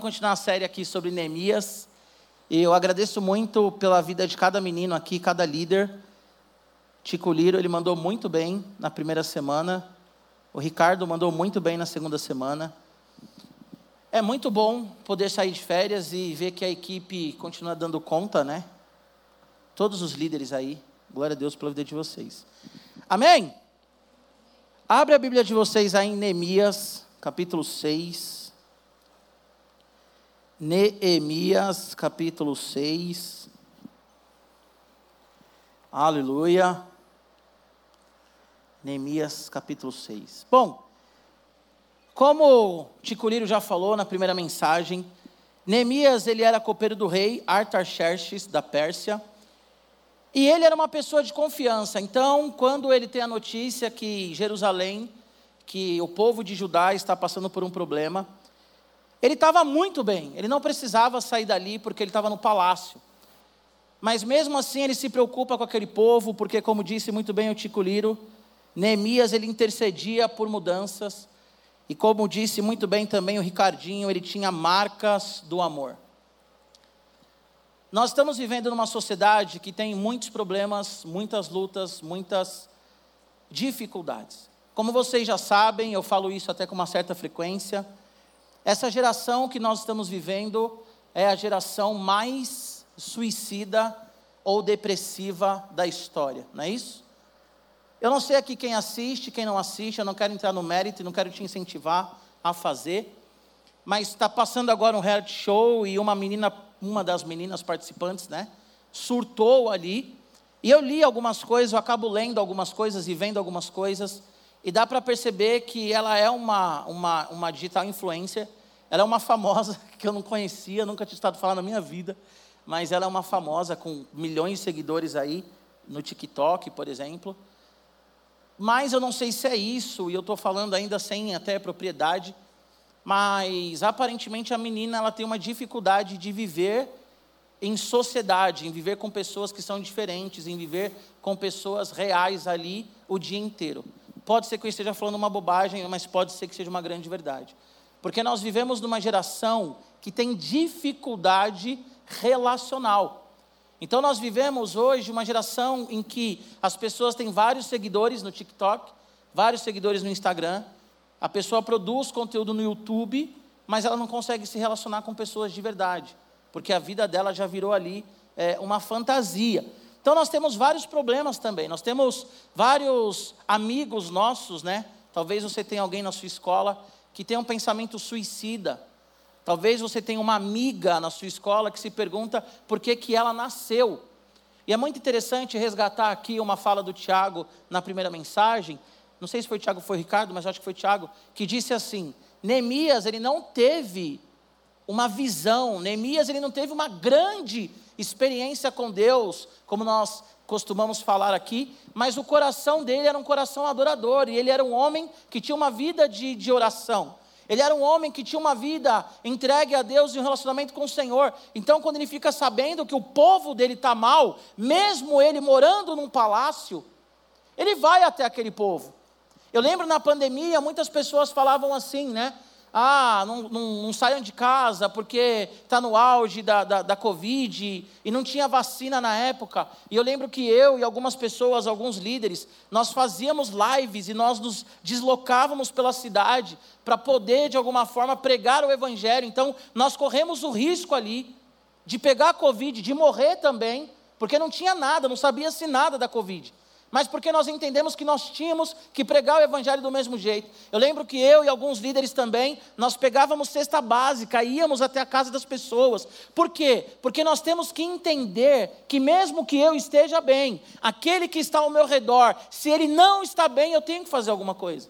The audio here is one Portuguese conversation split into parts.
continuar a série aqui sobre Neemias. Eu agradeço muito pela vida de cada menino aqui, cada líder. Tico Liro, ele mandou muito bem na primeira semana. O Ricardo mandou muito bem na segunda semana. É muito bom poder sair de férias e ver que a equipe continua dando conta, né? Todos os líderes aí. Glória a Deus pela vida de vocês. Amém? Abre a Bíblia de vocês aí em Neemias, capítulo 6. Neemias capítulo 6. Aleluia. Neemias capítulo 6. Bom, como Ticuliro já falou na primeira mensagem, Neemias ele era copeiro do rei Artaxerxes da Pérsia. E ele era uma pessoa de confiança. Então, quando ele tem a notícia que Jerusalém, que o povo de Judá está passando por um problema, ele estava muito bem, ele não precisava sair dali porque ele estava no palácio. Mas mesmo assim ele se preocupa com aquele povo, porque como disse muito bem o Tico Liro, Neemias ele intercedia por mudanças, e como disse muito bem também o Ricardinho, ele tinha marcas do amor. Nós estamos vivendo numa sociedade que tem muitos problemas, muitas lutas, muitas dificuldades. Como vocês já sabem, eu falo isso até com uma certa frequência, essa geração que nós estamos vivendo é a geração mais suicida ou depressiva da história, não é isso? Eu não sei aqui quem assiste, quem não assiste, eu não quero entrar no mérito, não quero te incentivar a fazer, mas está passando agora um reality show e uma menina, uma das meninas participantes, né, surtou ali, e eu li algumas coisas, eu acabo lendo algumas coisas e vendo algumas coisas, e dá para perceber que ela é uma, uma, uma digital influencer, ela é uma famosa que eu não conhecia, nunca tinha estado falando na minha vida, mas ela é uma famosa com milhões de seguidores aí no TikTok, por exemplo. Mas eu não sei se é isso, e eu estou falando ainda sem até propriedade, mas aparentemente a menina ela tem uma dificuldade de viver em sociedade, em viver com pessoas que são diferentes, em viver com pessoas reais ali o dia inteiro. Pode ser que eu esteja falando uma bobagem, mas pode ser que seja uma grande verdade. Porque nós vivemos numa geração que tem dificuldade relacional. Então nós vivemos hoje uma geração em que as pessoas têm vários seguidores no TikTok, vários seguidores no Instagram, a pessoa produz conteúdo no YouTube, mas ela não consegue se relacionar com pessoas de verdade, porque a vida dela já virou ali é, uma fantasia. Então nós temos vários problemas também. Nós temos vários amigos nossos, né? Talvez você tenha alguém na sua escola que tem um pensamento suicida. Talvez você tenha uma amiga na sua escola que se pergunta por que, que ela nasceu. E é muito interessante resgatar aqui uma fala do Tiago na primeira mensagem. Não sei se foi Tiago ou foi Ricardo, mas acho que foi Tiago, que disse assim: Neemias, ele não teve uma visão, Neemias, ele não teve uma grande experiência com Deus, como nós costumamos falar aqui, mas o coração dele era um coração adorador, e ele era um homem que tinha uma vida de, de oração. Ele era um homem que tinha uma vida entregue a Deus e um relacionamento com o Senhor. Então, quando ele fica sabendo que o povo dele está mal, mesmo ele morando num palácio, ele vai até aquele povo. Eu lembro na pandemia, muitas pessoas falavam assim, né? Ah, não, não, não saiam de casa porque está no auge da, da, da, Covid e não tinha vacina na época. E eu lembro que eu e algumas pessoas, alguns líderes, nós fazíamos lives e nós nos deslocávamos pela cidade para poder, de alguma forma, pregar o Evangelho. Então, nós corremos o risco ali de pegar a Covid, de morrer também, porque não tinha nada, não sabia-se nada da Covid mas porque nós entendemos que nós tínhamos que pregar o evangelho do mesmo jeito. Eu lembro que eu e alguns líderes também, nós pegávamos cesta básica, íamos até a casa das pessoas. Por quê? Porque nós temos que entender que mesmo que eu esteja bem, aquele que está ao meu redor, se ele não está bem, eu tenho que fazer alguma coisa.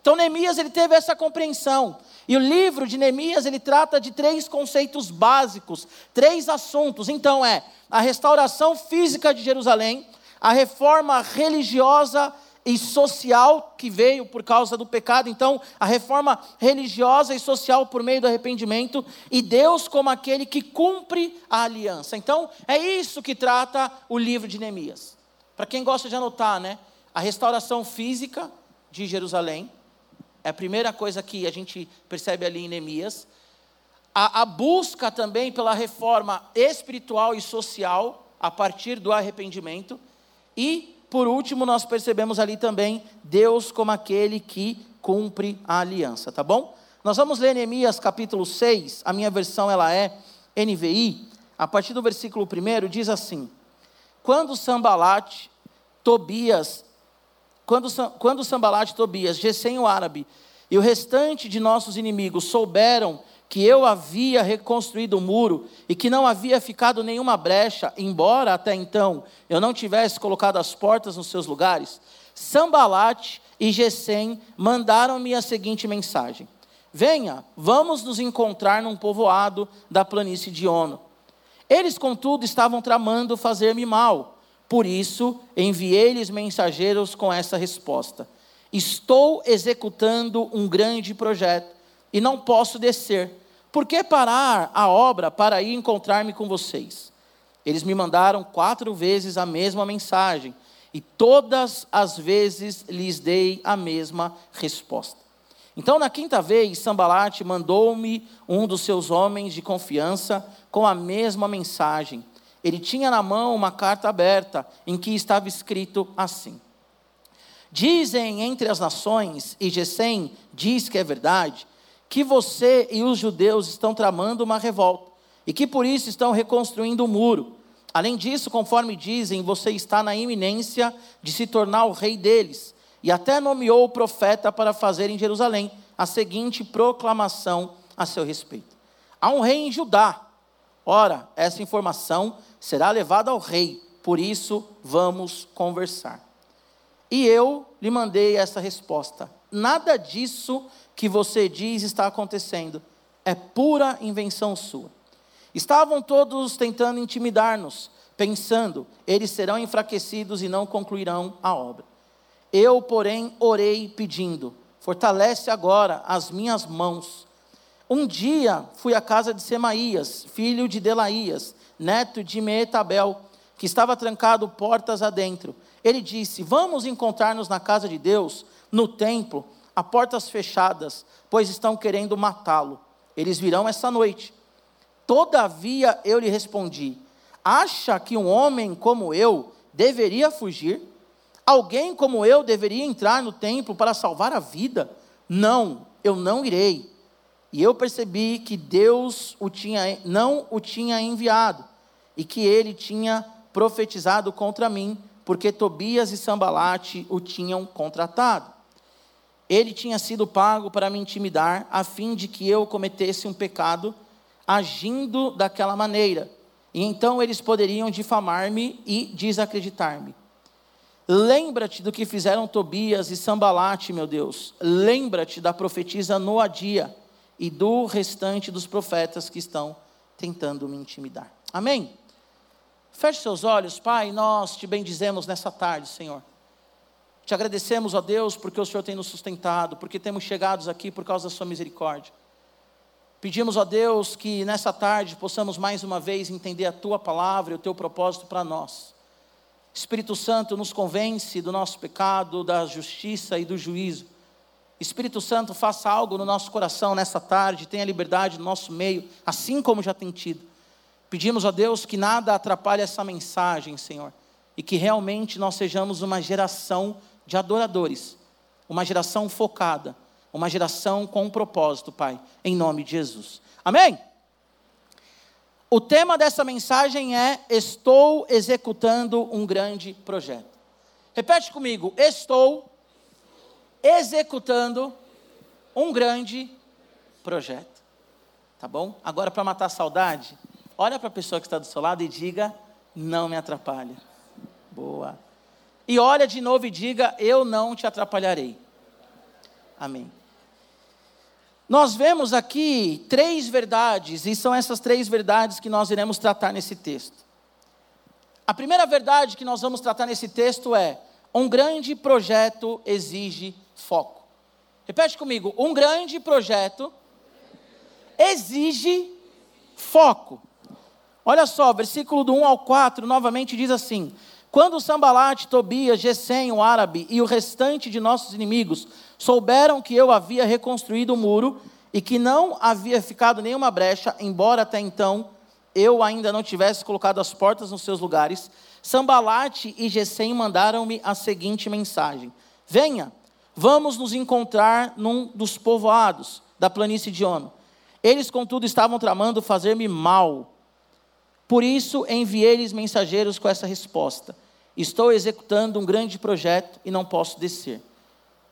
Então Neemias ele teve essa compreensão. E o livro de Neemias ele trata de três conceitos básicos, três assuntos. Então é a restauração física de Jerusalém, a reforma religiosa e social que veio por causa do pecado, então a reforma religiosa e social por meio do arrependimento, e Deus como aquele que cumpre a aliança. Então é isso que trata o livro de Neemias. Para quem gosta de anotar, né? A restauração física de Jerusalém é a primeira coisa que a gente percebe ali em Neemias. a, a busca também pela reforma espiritual e social a partir do arrependimento. E, por último, nós percebemos ali também Deus como aquele que cumpre a aliança, tá bom? Nós vamos ler Neemias capítulo 6, a minha versão ela é NVI, a partir do versículo 1 diz assim: Quando Sambalate, Tobias, quando, quando Sambalate, Tobias, Gesem o árabe e o restante de nossos inimigos souberam que eu havia reconstruído o muro e que não havia ficado nenhuma brecha, embora até então eu não tivesse colocado as portas nos seus lugares, Sambalate e Gesem mandaram-me a seguinte mensagem: Venha, vamos nos encontrar num povoado da planície de Ono. Eles, contudo, estavam tramando fazer-me mal. Por isso, enviei-lhes mensageiros com essa resposta: Estou executando um grande projeto e não posso descer. Por que parar a obra para ir encontrar-me com vocês? Eles me mandaram quatro vezes a mesma mensagem, e todas as vezes lhes dei a mesma resposta. Então, na quinta vez, Sambalate mandou-me um dos seus homens de confiança com a mesma mensagem. Ele tinha na mão uma carta aberta em que estava escrito assim: Dizem entre as nações, e Gesem diz que é verdade, que você e os judeus estão tramando uma revolta e que por isso estão reconstruindo o muro. Além disso, conforme dizem, você está na iminência de se tornar o rei deles e até nomeou o profeta para fazer em Jerusalém a seguinte proclamação a seu respeito: Há um rei em Judá. Ora, essa informação será levada ao rei, por isso vamos conversar. E eu lhe mandei essa resposta: Nada disso que você diz está acontecendo. É pura invenção sua. Estavam todos tentando intimidar-nos, pensando, eles serão enfraquecidos e não concluirão a obra. Eu, porém, orei pedindo: fortalece agora as minhas mãos. Um dia fui à casa de Semaías, filho de Delaías, neto de Meetabel, que estava trancado portas adentro. Ele disse: Vamos encontrar-nos na casa de Deus, no templo a portas fechadas, pois estão querendo matá-lo. Eles virão essa noite. Todavia eu lhe respondi: Acha que um homem como eu deveria fugir? Alguém como eu deveria entrar no templo para salvar a vida? Não, eu não irei. E eu percebi que Deus o tinha, não o tinha enviado e que ele tinha profetizado contra mim, porque Tobias e Sambalate o tinham contratado. Ele tinha sido pago para me intimidar, a fim de que eu cometesse um pecado, agindo daquela maneira. E então eles poderiam difamar-me e desacreditar-me. Lembra-te do que fizeram Tobias e Sambalate, meu Deus. Lembra-te da profetisa Noadia e do restante dos profetas que estão tentando me intimidar. Amém? Feche seus olhos, Pai, nós te bendizemos nessa tarde, Senhor. Te agradecemos, ó Deus, porque o Senhor tem nos sustentado, porque temos chegado aqui por causa da Sua misericórdia. Pedimos, ó Deus, que nessa tarde possamos mais uma vez entender a Tua palavra e o Teu propósito para nós. Espírito Santo nos convence do nosso pecado, da justiça e do juízo. Espírito Santo, faça algo no nosso coração nessa tarde, tenha liberdade no nosso meio, assim como já tem tido. Pedimos a Deus que nada atrapalhe essa mensagem, Senhor, e que realmente nós sejamos uma geração de adoradores, uma geração focada, uma geração com um propósito, Pai, em nome de Jesus. Amém? O tema dessa mensagem é: Estou executando um grande projeto. Repete comigo: Estou executando um grande projeto. Tá bom? Agora, para matar a saudade, olha para a pessoa que está do seu lado e diga: Não me atrapalha. Boa. E olha de novo e diga: Eu não te atrapalharei. Amém. Nós vemos aqui três verdades, e são essas três verdades que nós iremos tratar nesse texto. A primeira verdade que nós vamos tratar nesse texto é: um grande projeto exige foco. Repete comigo: um grande projeto exige foco. Olha só, versículo do 1 ao 4 novamente diz assim: quando Sambalate, Tobias, Gesem, o árabe, e o restante de nossos inimigos souberam que eu havia reconstruído o muro e que não havia ficado nenhuma brecha, embora até então eu ainda não tivesse colocado as portas nos seus lugares, Sambalate e Gesem mandaram-me a seguinte mensagem: Venha, vamos nos encontrar num dos povoados da planície de Ono. Eles, contudo, estavam tramando fazer-me mal. Por isso enviei-lhes mensageiros com essa resposta: Estou executando um grande projeto e não posso descer.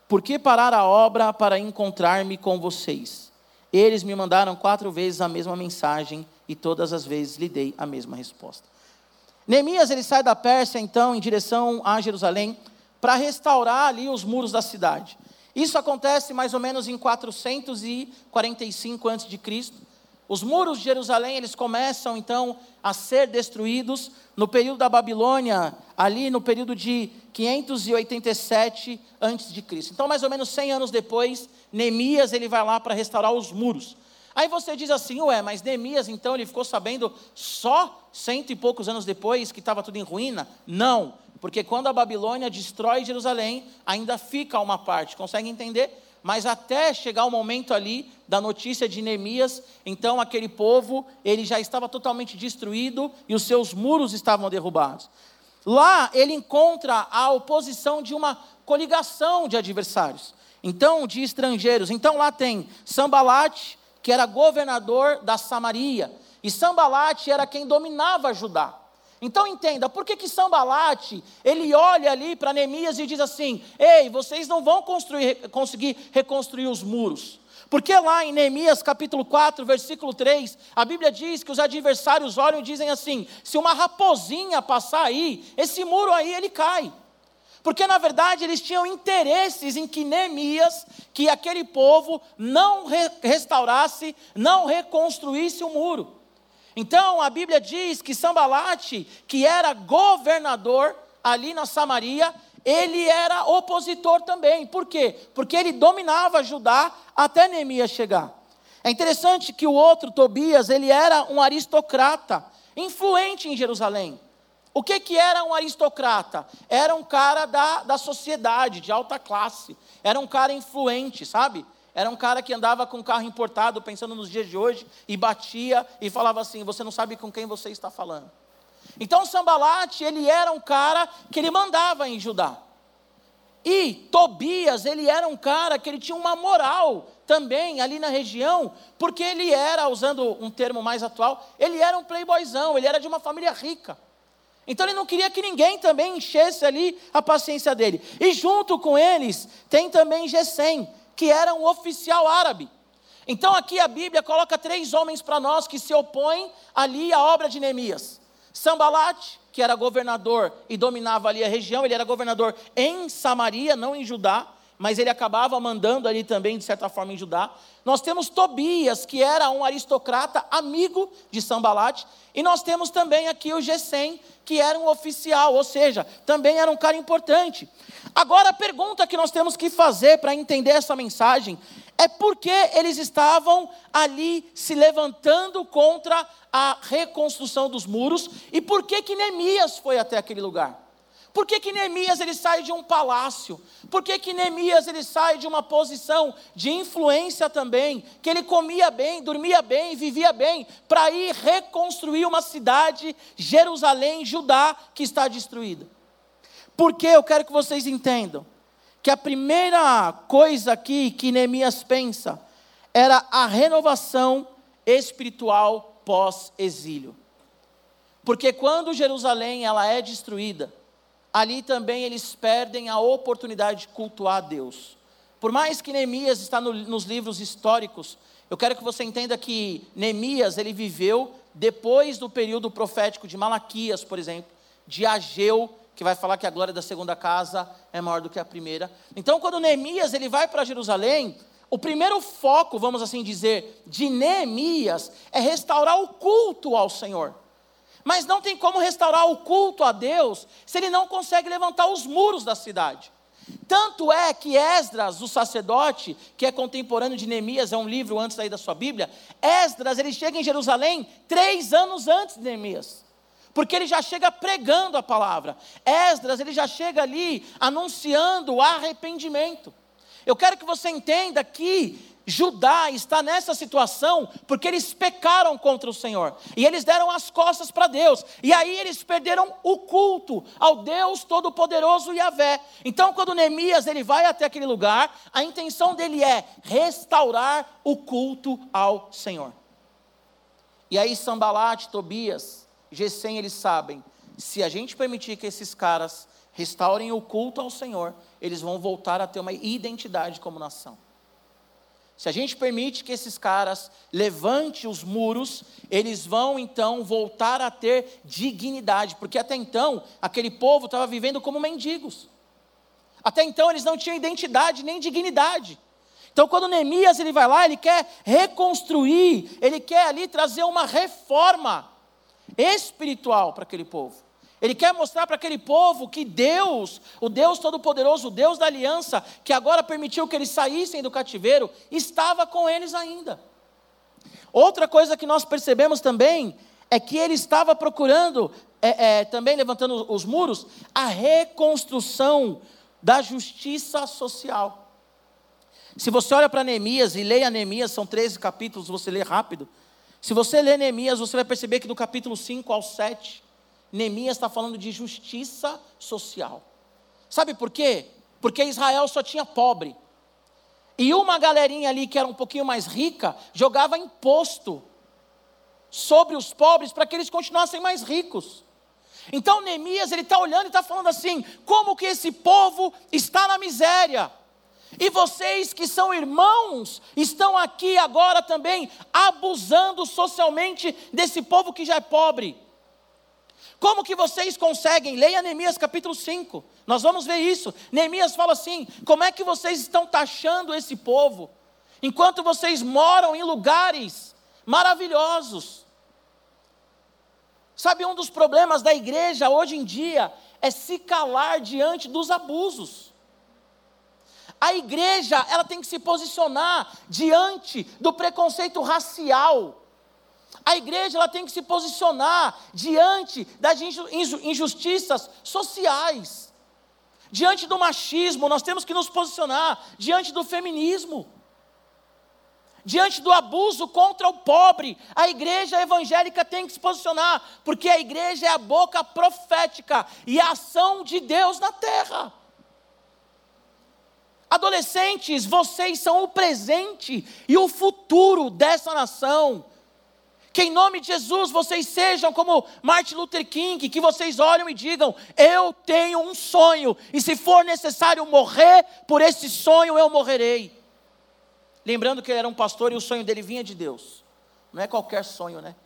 Por que parar a obra para encontrar-me com vocês? Eles me mandaram quatro vezes a mesma mensagem e todas as vezes lhe dei a mesma resposta. Neemias ele sai da Pérsia então em direção a Jerusalém para restaurar ali os muros da cidade. Isso acontece mais ou menos em 445 a.C. Os muros de Jerusalém, eles começam então a ser destruídos no período da Babilônia, ali no período de 587 a.C. Então, mais ou menos 100 anos depois, Neemias ele vai lá para restaurar os muros. Aí você diz assim, ué, mas Neemias então ele ficou sabendo só cento e poucos anos depois que estava tudo em ruína? Não, porque quando a Babilônia destrói Jerusalém, ainda fica uma parte, consegue entender? Mas até chegar o momento ali da notícia de Neemias, então aquele povo, ele já estava totalmente destruído e os seus muros estavam derrubados. Lá ele encontra a oposição de uma coligação de adversários, então de estrangeiros. Então lá tem Sambalate, que era governador da Samaria, e Sambalate era quem dominava Judá. Então entenda, por que que Sambalate, ele olha ali para Neemias e diz assim: "Ei, vocês não vão conseguir reconstruir os muros". Porque lá em Neemias capítulo 4, versículo 3, a Bíblia diz que os adversários olham e dizem assim: "Se uma raposinha passar aí, esse muro aí ele cai". Porque na verdade eles tinham interesses em que Neemias, que aquele povo não restaurasse, não reconstruísse o muro. Então a Bíblia diz que Sambalate, que era governador ali na Samaria, ele era opositor também. Por quê? Porque ele dominava Judá até Neemias chegar. É interessante que o outro, Tobias, ele era um aristocrata, influente em Jerusalém. O que, que era um aristocrata? Era um cara da, da sociedade, de alta classe. Era um cara influente, sabe? Era um cara que andava com um carro importado, pensando nos dias de hoje, e batia e falava assim: Você não sabe com quem você está falando. Então Sambalate, ele era um cara que ele mandava em Judá. E Tobias, ele era um cara que ele tinha uma moral também ali na região, porque ele era, usando um termo mais atual, ele era um playboyzão, ele era de uma família rica. Então ele não queria que ninguém também enchesse ali a paciência dele. E junto com eles tem também Gesem, que era um oficial árabe. Então aqui a Bíblia coloca três homens para nós que se opõem ali à obra de Neemias. Sambalat, que era governador e dominava ali a região, ele era governador em Samaria, não em Judá, mas ele acabava mandando ali também, de certa forma, em Judá. Nós temos Tobias, que era um aristocrata amigo de Sambalat, e nós temos também aqui o Gesem, que era um oficial, ou seja, também era um cara importante. Agora a pergunta que nós temos que fazer para entender essa mensagem é por que eles estavam ali se levantando contra a reconstrução dos muros e por que que Neemias foi até aquele lugar? Por que, que Neemias ele sai de um palácio? Por que, que Neemias ele sai de uma posição de influência também? Que ele comia bem, dormia bem, vivia bem, para ir reconstruir uma cidade, Jerusalém, Judá, que está destruída. Porque eu quero que vocês entendam que a primeira coisa aqui que Neemias pensa era a renovação espiritual pós-exílio. Porque quando Jerusalém ela é destruída, ali também eles perdem a oportunidade de cultuar a Deus. Por mais que Neemias está no, nos livros históricos, eu quero que você entenda que Neemias ele viveu depois do período profético de Malaquias, por exemplo, de Ageu, que vai falar que a glória da segunda casa é maior do que a primeira. Então, quando Neemias ele vai para Jerusalém, o primeiro foco, vamos assim dizer, de Neemias é restaurar o culto ao Senhor. Mas não tem como restaurar o culto a Deus se ele não consegue levantar os muros da cidade. Tanto é que Esdras, o sacerdote, que é contemporâneo de Neemias, é um livro antes aí da sua Bíblia, Esdras, ele chega em Jerusalém três anos antes de Neemias. Porque ele já chega pregando a palavra. Esdras, ele já chega ali anunciando o arrependimento. Eu quero que você entenda que Judá está nessa situação porque eles pecaram contra o Senhor e eles deram as costas para Deus, e aí eles perderam o culto ao Deus Todo-Poderoso Yahvé. Então, quando Neemias ele vai até aquele lugar, a intenção dele é restaurar o culto ao Senhor. E aí, Sambalat, Tobias, Gesem, eles sabem: se a gente permitir que esses caras restaurem o culto ao Senhor, eles vão voltar a ter uma identidade como nação. Se a gente permite que esses caras levante os muros, eles vão então voltar a ter dignidade, porque até então aquele povo estava vivendo como mendigos. Até então eles não tinham identidade nem dignidade. Então quando Neemias ele vai lá, ele quer reconstruir, ele quer ali trazer uma reforma espiritual para aquele povo. Ele quer mostrar para aquele povo que Deus, o Deus Todo-Poderoso, o Deus da aliança, que agora permitiu que eles saíssem do cativeiro, estava com eles ainda. Outra coisa que nós percebemos também é que ele estava procurando, é, é, também levantando os muros, a reconstrução da justiça social. Se você olha para Neemias e leia Neemias, são 13 capítulos, você lê rápido. Se você lê Neemias, você vai perceber que do capítulo 5 ao 7, Neemias está falando de justiça social. Sabe por quê? Porque Israel só tinha pobre. E uma galerinha ali que era um pouquinho mais rica jogava imposto sobre os pobres para que eles continuassem mais ricos. Então Neemias ele está olhando e está falando assim: como que esse povo está na miséria? E vocês que são irmãos estão aqui agora também abusando socialmente desse povo que já é pobre. Como que vocês conseguem? Leia Neemias capítulo 5. Nós vamos ver isso. Neemias fala assim: como é que vocês estão taxando esse povo? Enquanto vocês moram em lugares maravilhosos. Sabe, um dos problemas da igreja hoje em dia é se calar diante dos abusos. A igreja, ela tem que se posicionar diante do preconceito racial a igreja ela tem que se posicionar diante das injustiças sociais. Diante do machismo, nós temos que nos posicionar diante do feminismo. Diante do abuso contra o pobre, a igreja evangélica tem que se posicionar, porque a igreja é a boca profética e a ação de Deus na terra. Adolescentes, vocês são o presente e o futuro dessa nação. Que em nome de Jesus vocês sejam como Martin Luther King, que vocês olham e digam: Eu tenho um sonho, e se for necessário morrer por esse sonho, eu morrerei. Lembrando que ele era um pastor e o sonho dele vinha de Deus, não é qualquer sonho, né?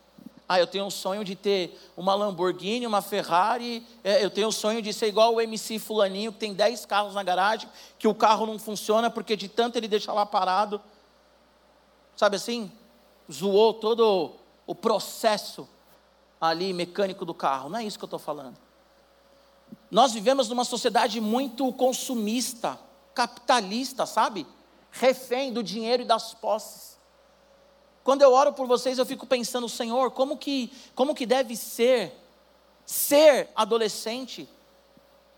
Ah, eu tenho um sonho de ter uma Lamborghini, uma Ferrari, é, eu tenho um sonho de ser igual o MC Fulaninho, que tem 10 carros na garagem, que o carro não funciona porque de tanto ele deixa lá parado. Sabe assim? Zoou todo o processo ali mecânico do carro. Não é isso que eu estou falando. Nós vivemos numa sociedade muito consumista, capitalista, sabe? Refém do dinheiro e das posses. Quando eu oro por vocês, eu fico pensando, Senhor, como que, como que deve ser ser adolescente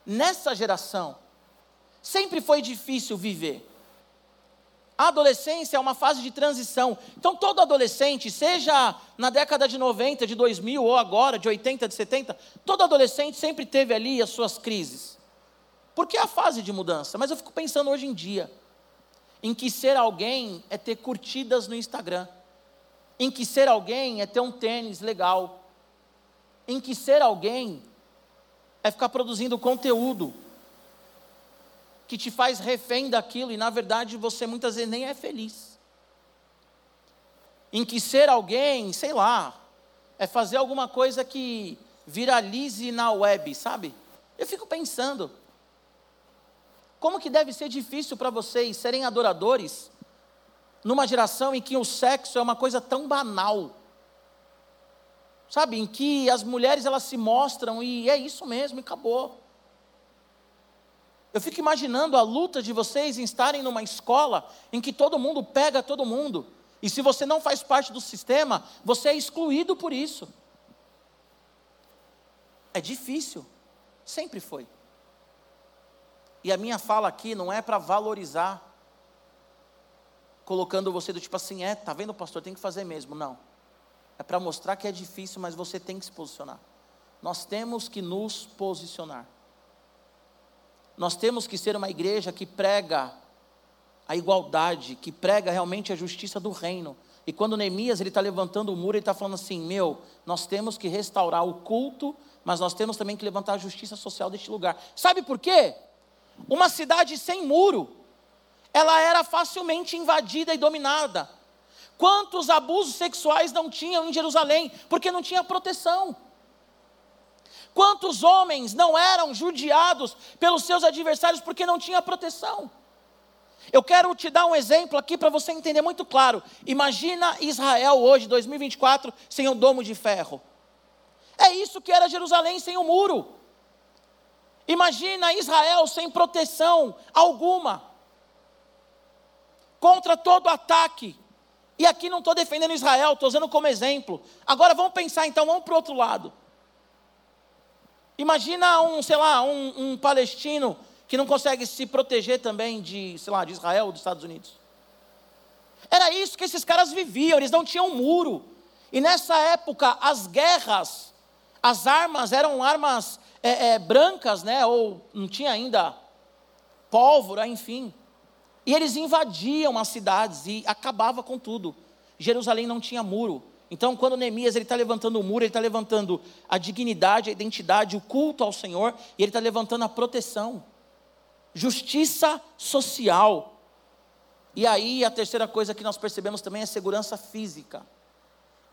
nessa geração? Sempre foi difícil viver. A adolescência é uma fase de transição. Então, todo adolescente, seja na década de 90, de 2000 ou agora, de 80, de 70, todo adolescente sempre teve ali as suas crises. Porque é a fase de mudança. Mas eu fico pensando hoje em dia, em que ser alguém é ter curtidas no Instagram, em que ser alguém é ter um tênis legal, em que ser alguém é ficar produzindo conteúdo que te faz refém daquilo e na verdade você muitas vezes nem é feliz. Em que ser alguém, sei lá, é fazer alguma coisa que viralize na web, sabe? Eu fico pensando, como que deve ser difícil para vocês serem adoradores numa geração em que o sexo é uma coisa tão banal. Sabe, em que as mulheres elas se mostram e é isso mesmo, e acabou. Eu fico imaginando a luta de vocês em estarem numa escola em que todo mundo pega todo mundo. E se você não faz parte do sistema, você é excluído por isso. É difícil, sempre foi. E a minha fala aqui não é para valorizar colocando você do tipo assim, é, tá vendo, pastor, tem que fazer mesmo. Não. É para mostrar que é difícil, mas você tem que se posicionar. Nós temos que nos posicionar. Nós temos que ser uma igreja que prega a igualdade, que prega realmente a justiça do reino. E quando Neemias ele está levantando o muro, ele está falando assim: meu, nós temos que restaurar o culto, mas nós temos também que levantar a justiça social deste lugar. Sabe por quê? Uma cidade sem muro, ela era facilmente invadida e dominada. Quantos abusos sexuais não tinham em Jerusalém? Porque não tinha proteção. Quantos homens não eram judiados pelos seus adversários porque não tinha proteção? Eu quero te dar um exemplo aqui para você entender muito claro. Imagina Israel hoje, 2024, sem um domo de ferro. É isso que era Jerusalém sem o um muro. Imagina Israel sem proteção alguma contra todo ataque. E aqui não estou defendendo Israel, estou usando como exemplo. Agora vamos pensar então, vamos para o outro lado. Imagina um, sei lá, um, um palestino que não consegue se proteger também de, sei lá, de Israel ou dos Estados Unidos. Era isso que esses caras viviam, eles não tinham muro. E nessa época, as guerras, as armas eram armas é, é, brancas, né? Ou não tinha ainda pólvora, enfim. E eles invadiam as cidades e acabava com tudo. Jerusalém não tinha muro. Então, quando Neemias está levantando o muro, ele está levantando a dignidade, a identidade, o culto ao Senhor, e ele está levantando a proteção, justiça social. E aí a terceira coisa que nós percebemos também é segurança física.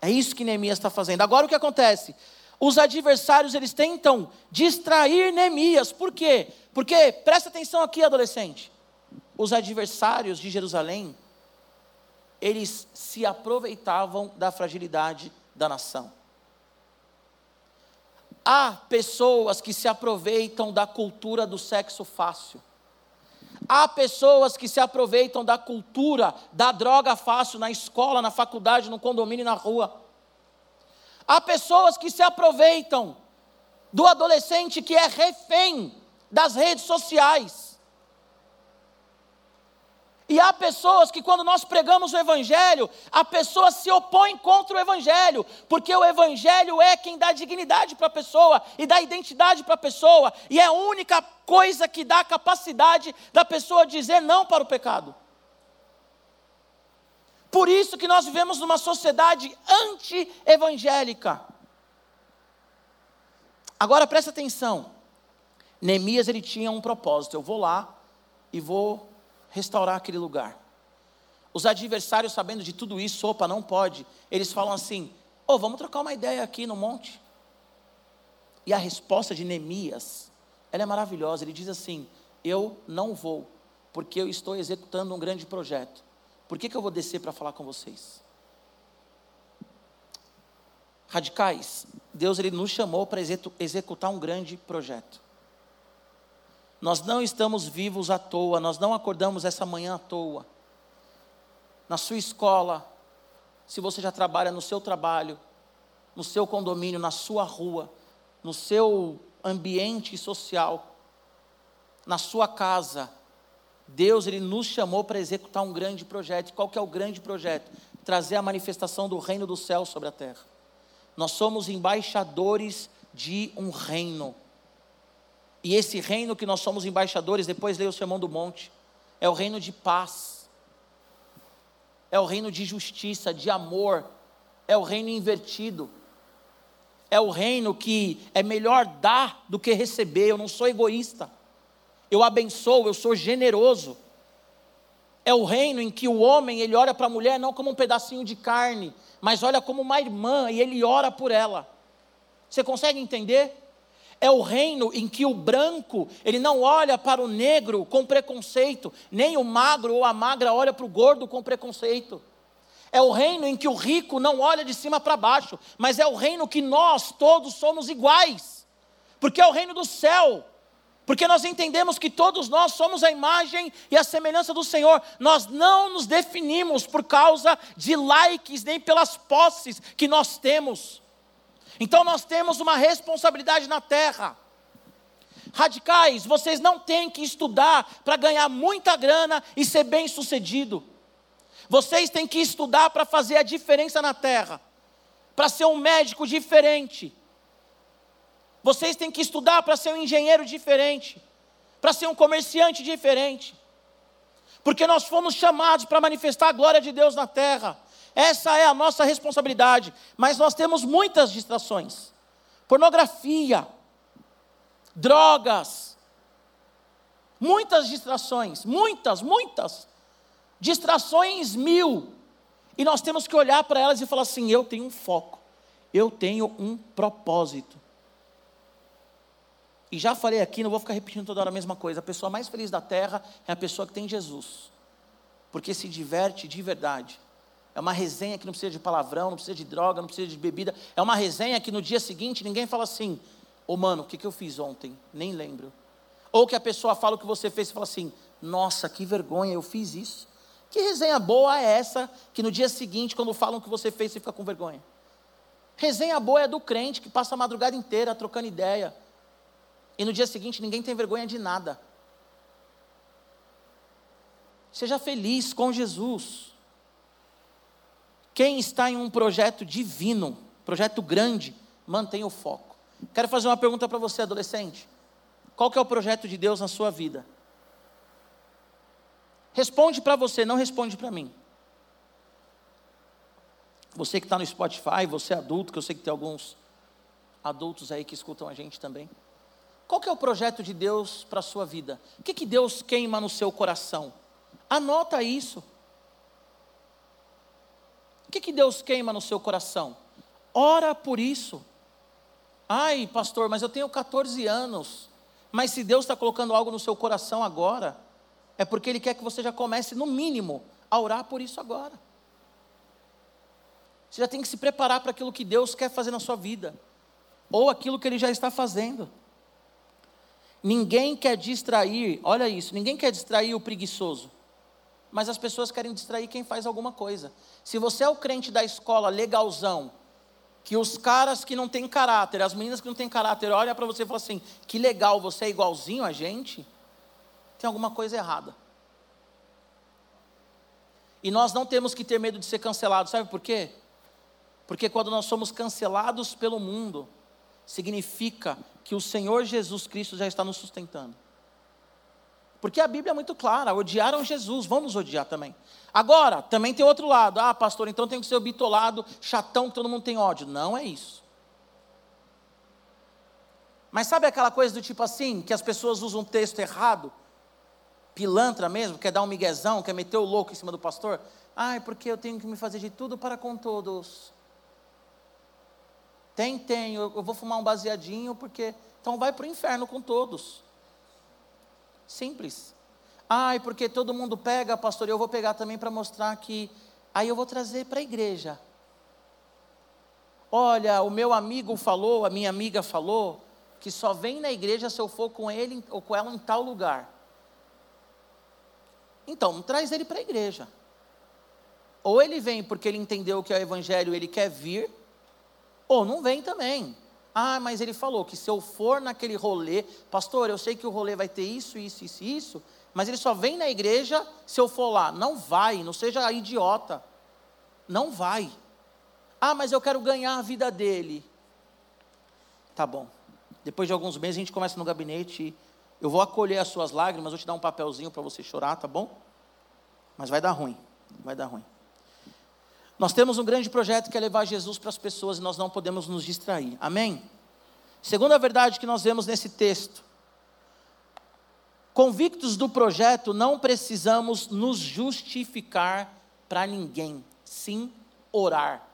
É isso que Neemias está fazendo. Agora o que acontece? Os adversários eles tentam distrair Neemias. Por quê? Porque presta atenção aqui, adolescente. Os adversários de Jerusalém eles se aproveitavam da fragilidade da nação. Há pessoas que se aproveitam da cultura do sexo fácil. Há pessoas que se aproveitam da cultura da droga fácil na escola, na faculdade, no condomínio na rua. Há pessoas que se aproveitam do adolescente que é refém das redes sociais e há pessoas que, quando nós pregamos o Evangelho, a pessoa se opõe contra o Evangelho, porque o Evangelho é quem dá dignidade para a pessoa e dá identidade para a pessoa, e é a única coisa que dá a capacidade da pessoa dizer não para o pecado. Por isso que nós vivemos numa sociedade anti-evangélica. Agora presta atenção. Neemias ele tinha um propósito. Eu vou lá e vou restaurar aquele lugar. Os adversários, sabendo de tudo isso, opa, não pode, eles falam assim: oh, vamos trocar uma ideia aqui no monte. E a resposta de Neemias, ela é maravilhosa. Ele diz assim: Eu não vou, porque eu estou executando um grande projeto. Por que, que eu vou descer para falar com vocês? Radicais, Deus ele nos chamou para executar um grande projeto. Nós não estamos vivos à toa, nós não acordamos essa manhã à toa. Na sua escola, se você já trabalha no seu trabalho, no seu condomínio, na sua rua, no seu ambiente social, na sua casa, Deus ele nos chamou para executar um grande projeto. Qual que é o grande projeto? Trazer a manifestação do reino do céu sobre a terra. Nós somos embaixadores de um reino. E esse reino que nós somos embaixadores, depois leia o Sermão do Monte, é o reino de paz, é o reino de justiça, de amor, é o reino invertido, é o reino que é melhor dar do que receber. Eu não sou egoísta, eu abençoo, eu sou generoso. É o reino em que o homem ele olha para a mulher não como um pedacinho de carne, mas olha como uma irmã e ele ora por ela. Você consegue entender? É o reino em que o branco, ele não olha para o negro com preconceito, nem o magro ou a magra olha para o gordo com preconceito. É o reino em que o rico não olha de cima para baixo, mas é o reino que nós todos somos iguais. Porque é o reino do céu. Porque nós entendemos que todos nós somos a imagem e a semelhança do Senhor. Nós não nos definimos por causa de likes nem pelas posses que nós temos. Então nós temos uma responsabilidade na terra. Radicais, vocês não têm que estudar para ganhar muita grana e ser bem sucedido. Vocês têm que estudar para fazer a diferença na terra, para ser um médico diferente. Vocês têm que estudar para ser um engenheiro diferente, para ser um comerciante diferente. Porque nós fomos chamados para manifestar a glória de Deus na terra. Essa é a nossa responsabilidade. Mas nós temos muitas distrações: pornografia, drogas, muitas distrações, muitas, muitas. Distrações mil. E nós temos que olhar para elas e falar assim: eu tenho um foco, eu tenho um propósito. E já falei aqui, não vou ficar repetindo toda hora a mesma coisa. A pessoa mais feliz da terra é a pessoa que tem Jesus, porque se diverte de verdade. É uma resenha que não precisa de palavrão, não precisa de droga, não precisa de bebida. É uma resenha que no dia seguinte ninguém fala assim: Ô oh, mano, o que, que eu fiz ontem? Nem lembro. Ou que a pessoa fala o que você fez e fala assim: Nossa, que vergonha, eu fiz isso. Que resenha boa é essa que no dia seguinte, quando falam o que você fez, você fica com vergonha? Resenha boa é do crente que passa a madrugada inteira trocando ideia. E no dia seguinte ninguém tem vergonha de nada. Seja feliz com Jesus. Quem está em um projeto divino, projeto grande, mantenha o foco. Quero fazer uma pergunta para você, adolescente. Qual que é o projeto de Deus na sua vida? Responde para você, não responde para mim. Você que está no Spotify, você adulto, que eu sei que tem alguns adultos aí que escutam a gente também. Qual que é o projeto de Deus para a sua vida? O que, que Deus queima no seu coração? Anota isso. O que, que Deus queima no seu coração? Ora por isso. Ai, pastor, mas eu tenho 14 anos. Mas se Deus está colocando algo no seu coração agora, é porque Ele quer que você já comece, no mínimo, a orar por isso agora. Você já tem que se preparar para aquilo que Deus quer fazer na sua vida, ou aquilo que Ele já está fazendo. Ninguém quer distrair, olha isso, ninguém quer distrair o preguiçoso mas as pessoas querem distrair quem faz alguma coisa. Se você é o crente da escola legalzão, que os caras que não têm caráter, as meninas que não têm caráter, olham para você e falam assim: que legal, você é igualzinho a gente, tem alguma coisa errada. E nós não temos que ter medo de ser cancelados, sabe por quê? Porque quando nós somos cancelados pelo mundo, significa que o Senhor Jesus Cristo já está nos sustentando. Porque a Bíblia é muito clara, odiaram Jesus, vamos odiar também. Agora, também tem outro lado. Ah, pastor, então tem que ser o bitolado, chatão, que todo mundo tem ódio. Não é isso. Mas sabe aquela coisa do tipo assim, que as pessoas usam um texto errado? Pilantra mesmo, quer dar um miguezão, quer meter o louco em cima do pastor? É porque eu tenho que me fazer de tudo para com todos. Tem, tem, eu vou fumar um baseadinho, porque. Então vai para o inferno com todos. Simples. Ai, porque todo mundo pega, pastor, eu vou pegar também para mostrar que. Aí eu vou trazer para a igreja. Olha, o meu amigo falou, a minha amiga falou, que só vem na igreja se eu for com ele ou com ela em tal lugar. Então, traz ele para a igreja. Ou ele vem porque ele entendeu que é o evangelho, ele quer vir, ou não vem também. Ah, mas ele falou que se eu for naquele rolê, pastor, eu sei que o rolê vai ter isso, isso, isso, isso, mas ele só vem na igreja se eu for lá. Não vai, não seja idiota. Não vai. Ah, mas eu quero ganhar a vida dele. Tá bom. Depois de alguns meses a gente começa no gabinete. Eu vou acolher as suas lágrimas, vou te dar um papelzinho para você chorar, tá bom? Mas vai dar ruim. Vai dar ruim. Nós temos um grande projeto que é levar Jesus para as pessoas e nós não podemos nos distrair. Amém? Segunda verdade que nós vemos nesse texto. Convictos do projeto, não precisamos nos justificar para ninguém, sim orar.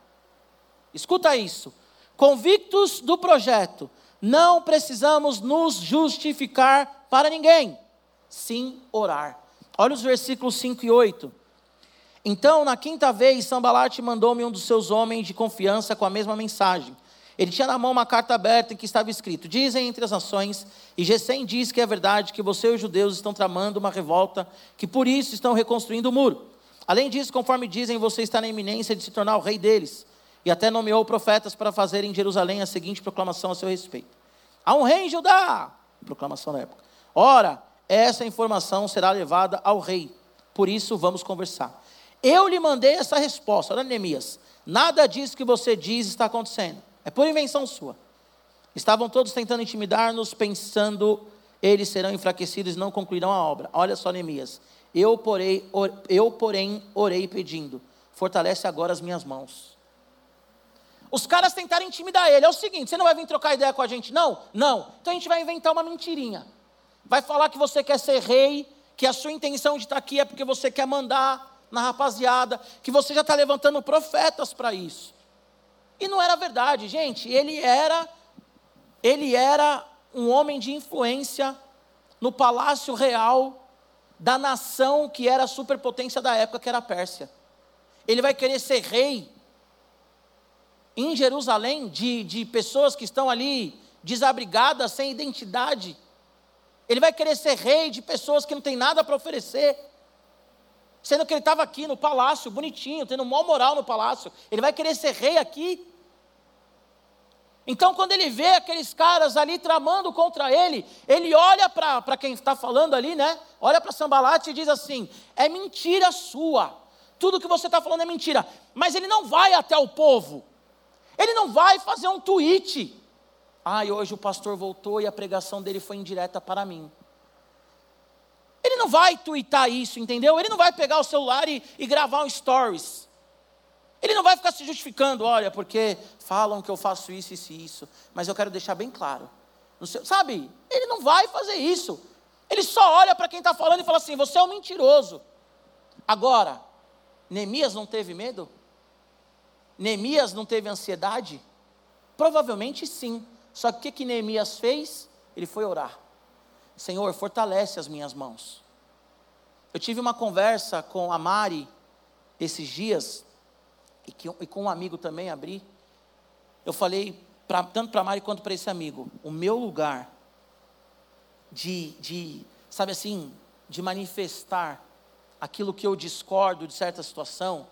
Escuta isso. Convictos do projeto, não precisamos nos justificar para ninguém, sim orar. Olha os versículos 5 e 8. Então, na quinta vez, Sambalate mandou-me um dos seus homens de confiança com a mesma mensagem. Ele tinha na mão uma carta aberta em que estava escrito: Dizem entre as nações, e Gesem diz que é verdade que você e os judeus estão tramando uma revolta, que por isso estão reconstruindo o muro. Além disso, conforme dizem, você está na iminência de se tornar o rei deles. E até nomeou profetas para fazerem em Jerusalém a seguinte proclamação a seu respeito: Há um rei em Judá! Proclamação na época. Ora, essa informação será levada ao rei. Por isso, vamos conversar. Eu lhe mandei essa resposta. Olha, Neemias. Nada disso que você diz está acontecendo. É por invenção sua. Estavam todos tentando intimidar-nos, pensando, eles serão enfraquecidos e não concluirão a obra. Olha só, Neemias. Eu, porém, eu, porém, orei pedindo: fortalece agora as minhas mãos. Os caras tentaram intimidar ele. É o seguinte: você não vai vir trocar ideia com a gente, não? Não. Então a gente vai inventar uma mentirinha. Vai falar que você quer ser rei, que a sua intenção de estar aqui é porque você quer mandar na rapaziada, que você já está levantando profetas para isso. E não era verdade, gente. Ele era, ele era um homem de influência no palácio real da nação que era a superpotência da época, que era a Pérsia. Ele vai querer ser rei em Jerusalém de, de pessoas que estão ali desabrigadas, sem identidade. Ele vai querer ser rei de pessoas que não têm nada para oferecer. Sendo que ele estava aqui no palácio, bonitinho, tendo mau moral no palácio. Ele vai querer ser rei aqui. Então, quando ele vê aqueles caras ali tramando contra ele, ele olha para quem está falando ali, né? Olha para Sambalate e diz assim: é mentira sua. Tudo que você está falando é mentira. Mas ele não vai até o povo. Ele não vai fazer um tweet. Ah, e hoje o pastor voltou e a pregação dele foi indireta para mim. Ele não vai twittar isso, entendeu? Ele não vai pegar o celular e, e gravar um stories. Ele não vai ficar se justificando, olha, porque falam que eu faço isso, isso e isso. Mas eu quero deixar bem claro. Seu, sabe? Ele não vai fazer isso. Ele só olha para quem está falando e fala assim: você é um mentiroso. Agora, Neemias não teve medo? Neemias não teve ansiedade? Provavelmente sim. Só que o que, Neemias fez? Ele foi orar. Senhor, fortalece as minhas mãos. Eu tive uma conversa com a Mari esses dias, e, que, e com um amigo também abri, eu falei, pra, tanto para a Mari quanto para esse amigo, o meu lugar de, de, sabe assim, de manifestar aquilo que eu discordo de certa situação,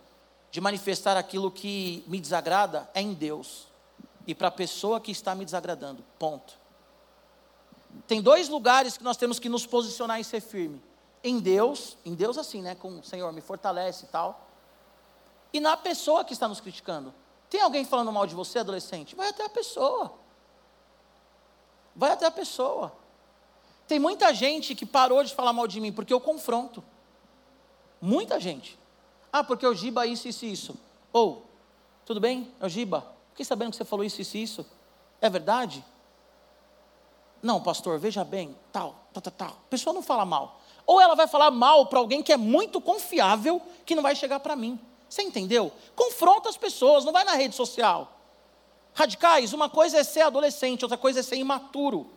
de manifestar aquilo que me desagrada, é em Deus. E para a pessoa que está me desagradando, ponto. Tem dois lugares que nós temos que nos posicionar e ser firme. Em Deus, em Deus assim, né? Com o Senhor, me fortalece e tal e na pessoa que está nos criticando. Tem alguém falando mal de você, adolescente? Vai até a pessoa. Vai até a pessoa. Tem muita gente que parou de falar mal de mim porque eu confronto. Muita gente. Ah, porque o Giba isso, isso e isso. Ou, tudo bem, o Giba? Fiquei sabendo que você falou isso, isso e isso. É verdade? Não, pastor, veja bem, tal, tal, tal, tal. A pessoa não fala mal. Ou ela vai falar mal para alguém que é muito confiável, que não vai chegar para mim. Você entendeu? Confronta as pessoas, não vai na rede social. Radicais, uma coisa é ser adolescente, outra coisa é ser imaturo.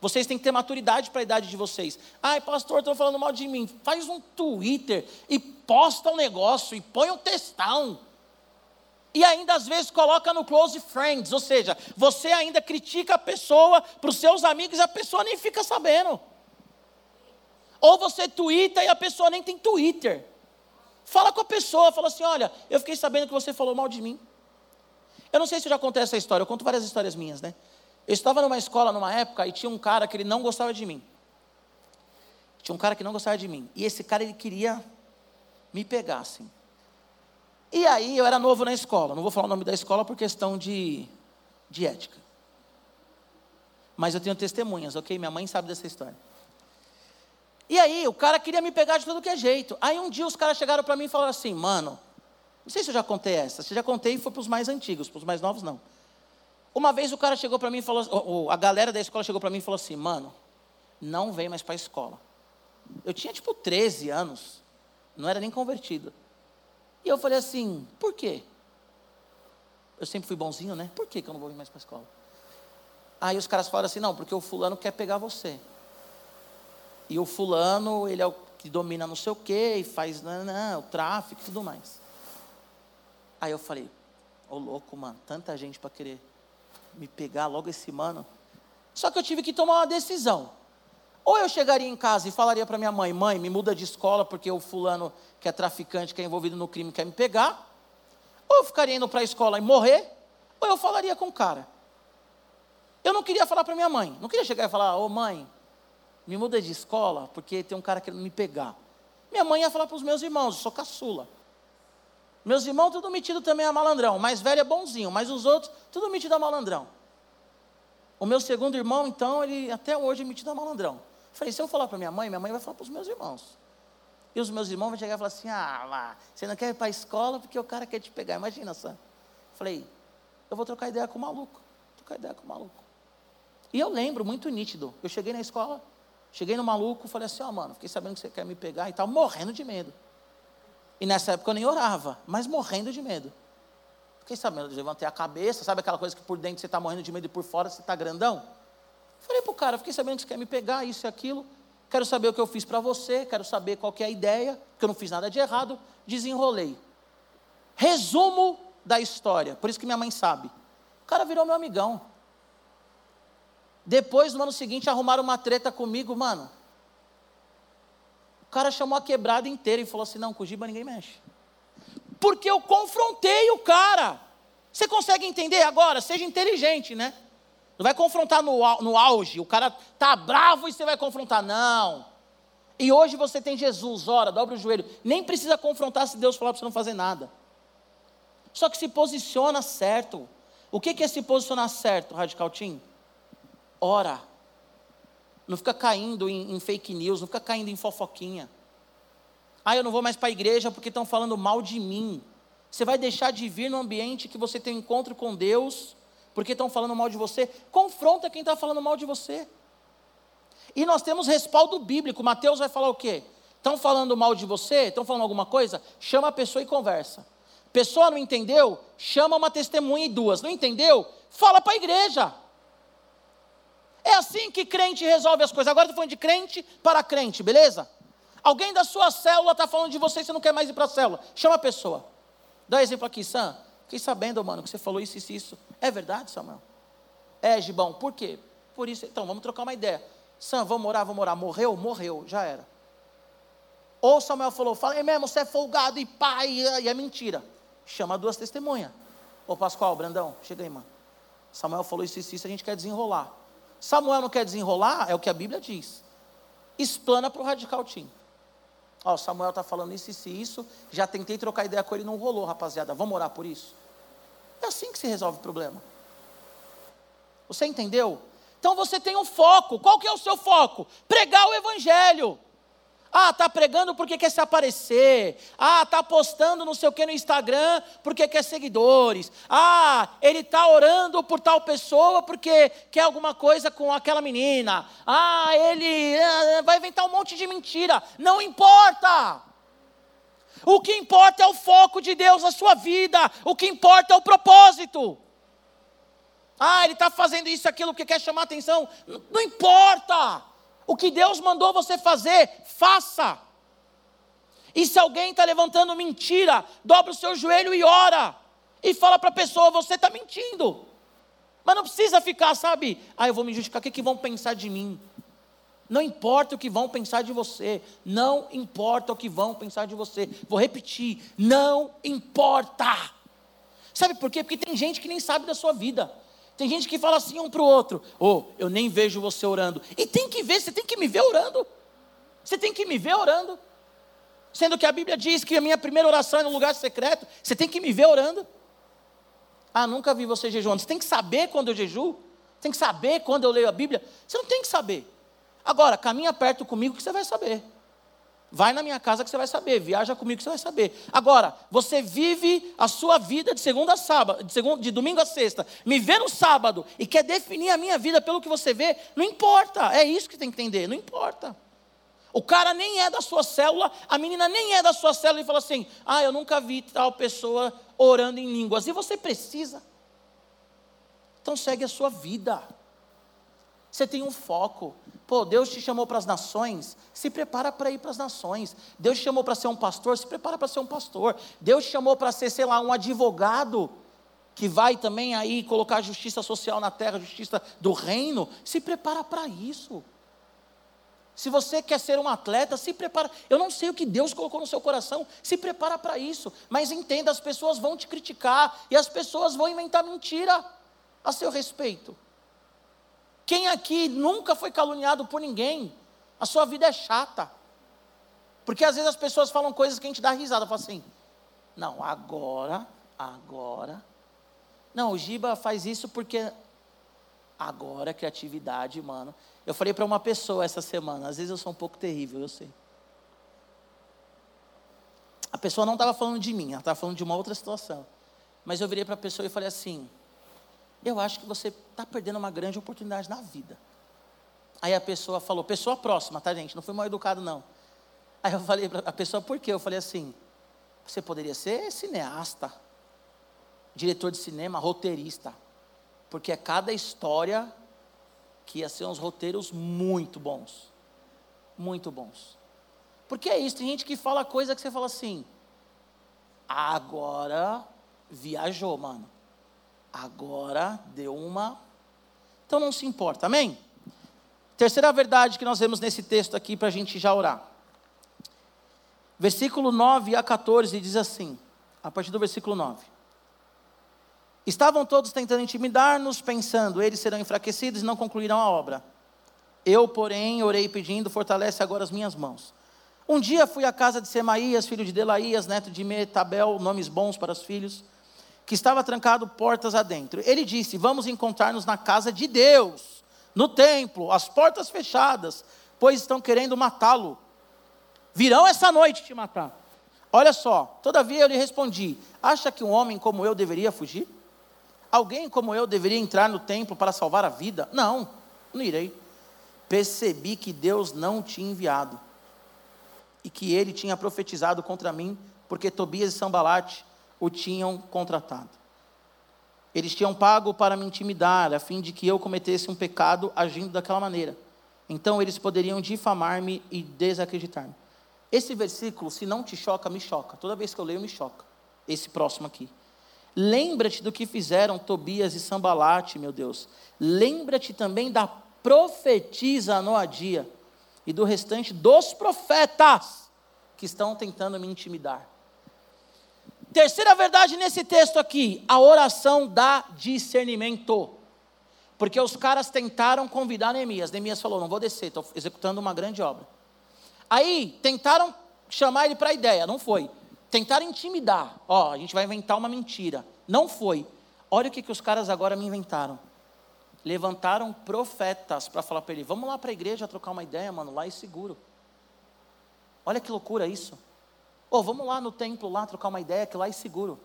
Vocês têm que ter maturidade para a idade de vocês. Ai, pastor, estão falando mal de mim. Faz um Twitter e posta um negócio e põe um textão. E ainda às vezes coloca no close friends, ou seja, você ainda critica a pessoa para os seus amigos e a pessoa nem fica sabendo. Ou você twitta e a pessoa nem tem Twitter. Fala com a pessoa, fala assim: olha, eu fiquei sabendo que você falou mal de mim. Eu não sei se eu já contei essa história, eu conto várias histórias minhas, né? Eu estava numa escola numa época e tinha um cara que ele não gostava de mim. Tinha um cara que não gostava de mim. E esse cara ele queria me pegar, assim. E aí eu era novo na escola. Não vou falar o nome da escola por questão de, de ética. Mas eu tenho testemunhas, ok? Minha mãe sabe dessa história. E aí, o cara queria me pegar de todo que é jeito. Aí um dia os caras chegaram para mim e falaram assim, mano, não sei se eu já contei essa, se já contei foi para os mais antigos, para os mais novos não. Uma vez o cara chegou para mim e falou, ou, a galera da escola chegou para mim e falou assim, mano, não vem mais para a escola. Eu tinha tipo 13 anos, não era nem convertido. E eu falei assim, por quê? Eu sempre fui bonzinho, né? Por que, que eu não vou vir mais para a escola? Aí os caras falaram assim, não, porque o fulano quer pegar você. E o fulano, ele é o que domina não sei o quê, e faz não, não, o tráfico e tudo mais. Aí eu falei, ô oh, louco, mano, tanta gente para querer me pegar logo esse mano. Só que eu tive que tomar uma decisão. Ou eu chegaria em casa e falaria para minha mãe, mãe, me muda de escola porque o fulano que é traficante, que é envolvido no crime, quer me pegar. Ou eu ficaria indo para a escola e morrer, ou eu falaria com o cara. Eu não queria falar para minha mãe, não queria chegar e falar, ô oh, mãe, me muda de escola porque tem um cara querendo me pegar. Minha mãe ia falar para os meus irmãos, eu sou caçula. Meus irmãos, tudo metido também a malandrão. O mais velho é bonzinho, mas os outros, tudo metido a malandrão. O meu segundo irmão, então, ele até hoje é metido a malandrão. Falei, se eu falar para minha mãe, minha mãe vai falar para os meus irmãos. E os meus irmãos vão chegar e falar assim: ah, você não quer ir para a escola porque o cara quer te pegar. Imagina só. Falei, eu vou trocar ideia com o maluco. Trocar ideia com o maluco. E eu lembro, muito nítido. Eu cheguei na escola, cheguei no maluco, falei assim: ó, oh, mano, fiquei sabendo que você quer me pegar e tal, morrendo de medo. E nessa época eu nem orava, mas morrendo de medo. Fiquei sabendo, levantei a cabeça, sabe aquela coisa que por dentro você está morrendo de medo e por fora você está grandão? Falei para o cara, fiquei sabendo que você quer me pegar, isso e aquilo. Quero saber o que eu fiz para você, quero saber qual é a ideia, porque eu não fiz nada de errado. Desenrolei. Resumo da história, por isso que minha mãe sabe. O cara virou meu amigão. Depois, no ano seguinte, arrumaram uma treta comigo, mano. O cara chamou a quebrada inteira e falou assim: não, com ninguém mexe. Porque eu confrontei o cara. Você consegue entender agora? Seja inteligente, né? Não vai confrontar no, no auge. O cara tá bravo e você vai confrontar. Não. E hoje você tem Jesus, ora, dobra o joelho. Nem precisa confrontar se Deus falar para você não fazer nada. Só que se posiciona certo. O que é se posicionar certo, Radical Team? Ora não fica caindo em, em fake news, não fica caindo em fofoquinha. Ah, eu não vou mais para a igreja porque estão falando mal de mim. Você vai deixar de vir no ambiente que você tem um encontro com Deus porque estão falando mal de você? Confronta quem está falando mal de você. E nós temos respaldo bíblico. Mateus vai falar o quê? Estão falando mal de você? Estão falando alguma coisa? Chama a pessoa e conversa. Pessoa não entendeu? Chama uma testemunha e duas. Não entendeu? Fala para a igreja. É assim que crente resolve as coisas. Agora estou falando de crente para crente, beleza? Alguém da sua célula está falando de você e você não quer mais ir para a célula. Chama a pessoa. Dá exemplo aqui, Sam. Fiquei sabendo, mano, que você falou isso, isso, isso. É verdade, Samuel? É, Gibão. Por quê? Por isso. Então, vamos trocar uma ideia. Sam, vamos orar, vamos orar. Morreu? Morreu. Já era. Ou Samuel falou, falei mesmo, você é folgado e pai, e é mentira. Chama duas testemunhas. Ô Pascoal, Brandão, chega aí, mano. Samuel falou isso, isso, isso, a gente quer desenrolar. Samuel não quer desenrolar, é o que a Bíblia diz. Explana para o radical team. Ó, Samuel está falando isso, isso isso. Já tentei trocar ideia com ele, não rolou, rapaziada. Vamos orar por isso? É assim que se resolve o problema. Você entendeu? Então você tem um foco. Qual que é o seu foco? Pregar o evangelho. Ah, está pregando porque quer se aparecer. Ah, está postando não sei o que no Instagram porque quer seguidores. Ah, ele está orando por tal pessoa porque quer alguma coisa com aquela menina. Ah, ele ah, vai inventar um monte de mentira. Não importa. O que importa é o foco de Deus na sua vida. O que importa é o propósito. Ah, ele está fazendo isso, aquilo que quer chamar atenção. Não, importa. O que Deus mandou você fazer, faça. E se alguém está levantando mentira, dobra o seu joelho e ora. E fala para a pessoa: você está mentindo. Mas não precisa ficar, sabe? Ah, eu vou me justificar, o que, que vão pensar de mim? Não importa o que vão pensar de você. Não importa o que vão pensar de você. Vou repetir: não importa. Sabe por quê? Porque tem gente que nem sabe da sua vida. Tem gente que fala assim um para o outro: oh, eu nem vejo você orando. E tem que ver, você tem que me ver orando. Você tem que me ver orando. Sendo que a Bíblia diz que a minha primeira oração é no lugar secreto. Você tem que me ver orando. Ah, nunca vi você jejuando. Você tem que saber quando eu jejuo. Você tem que saber quando eu leio a Bíblia. Você não tem que saber. Agora, caminha perto comigo que você vai saber. Vai na minha casa que você vai saber, viaja comigo que você vai saber. Agora, você vive a sua vida de segunda a sábado, de, de domingo a sexta, me vê no sábado e quer definir a minha vida pelo que você vê, não importa, é isso que tem que entender, não importa. O cara nem é da sua célula, a menina nem é da sua célula e fala assim: ah, eu nunca vi tal pessoa orando em línguas. E você precisa. Então segue a sua vida. Você tem um foco. Pô, Deus te chamou para as nações, se prepara para ir para as nações. Deus te chamou para ser um pastor, se prepara para ser um pastor. Deus te chamou para ser, sei lá, um advogado que vai também aí colocar justiça social na terra, justiça do reino, se prepara para isso. Se você quer ser um atleta, se prepara. Eu não sei o que Deus colocou no seu coração, se prepara para isso. Mas entenda, as pessoas vão te criticar e as pessoas vão inventar mentira a seu respeito. Quem aqui nunca foi caluniado por ninguém? A sua vida é chata. Porque às vezes as pessoas falam coisas que a gente dá risada, fala assim: Não, agora, agora. Não, o Giba faz isso porque agora criatividade, mano. Eu falei para uma pessoa essa semana, às vezes eu sou um pouco terrível, eu sei. A pessoa não estava falando de mim, ela estava falando de uma outra situação. Mas eu virei para a pessoa e falei assim: Eu acho que você está perdendo uma grande oportunidade na vida. Aí a pessoa falou, pessoa próxima, tá, gente? Não fui mal educado, não. Aí eu falei para a pessoa, por quê? Eu falei assim: Você poderia ser cineasta, diretor de cinema, roteirista. Porque é cada história que ia ser uns roteiros muito bons. Muito bons. Porque é isso, tem gente que fala coisa que você fala assim, agora viajou, mano. Agora deu uma. Então não se importa, amém? Terceira verdade que nós vemos nesse texto aqui para a gente já orar. Versículo 9 a 14 diz assim, a partir do versículo 9. Estavam todos tentando intimidar-nos, pensando, eles serão enfraquecidos e não concluirão a obra. Eu, porém, orei pedindo, fortalece agora as minhas mãos. Um dia fui à casa de Semaías, filho de Delaías, neto de Metabel, nomes bons para os filhos, que estava trancado portas adentro. Ele disse: Vamos encontrar-nos na casa de Deus, no templo, as portas fechadas, pois estão querendo matá-lo. Virão essa noite te matar. Olha só, todavia eu lhe respondi: Acha que um homem como eu deveria fugir? Alguém como eu deveria entrar no templo para salvar a vida? Não, não irei. Percebi que Deus não tinha enviado e que ele tinha profetizado contra mim, porque Tobias e Sambalate o tinham contratado. Eles tinham pago para me intimidar, a fim de que eu cometesse um pecado agindo daquela maneira. Então eles poderiam difamar-me e desacreditar-me. Esse versículo, se não te choca, me choca. Toda vez que eu leio, me choca. Esse próximo aqui. Lembra-te do que fizeram Tobias e Sambalate, meu Deus. Lembra-te também da profetisa Noadia e do restante dos profetas que estão tentando me intimidar. Terceira verdade nesse texto aqui, a oração dá discernimento. Porque os caras tentaram convidar Neemias. Neemias falou: Não vou descer, estou executando uma grande obra. Aí tentaram chamar ele para a ideia, não foi. Tentaram intimidar: Ó, a gente vai inventar uma mentira. Não foi. Olha o que, que os caras agora me inventaram levantaram profetas para falar para ele: vamos lá para a igreja trocar uma ideia, mano, lá é seguro. Olha que loucura isso. Oh, vamos lá no templo lá trocar uma ideia, que lá é seguro.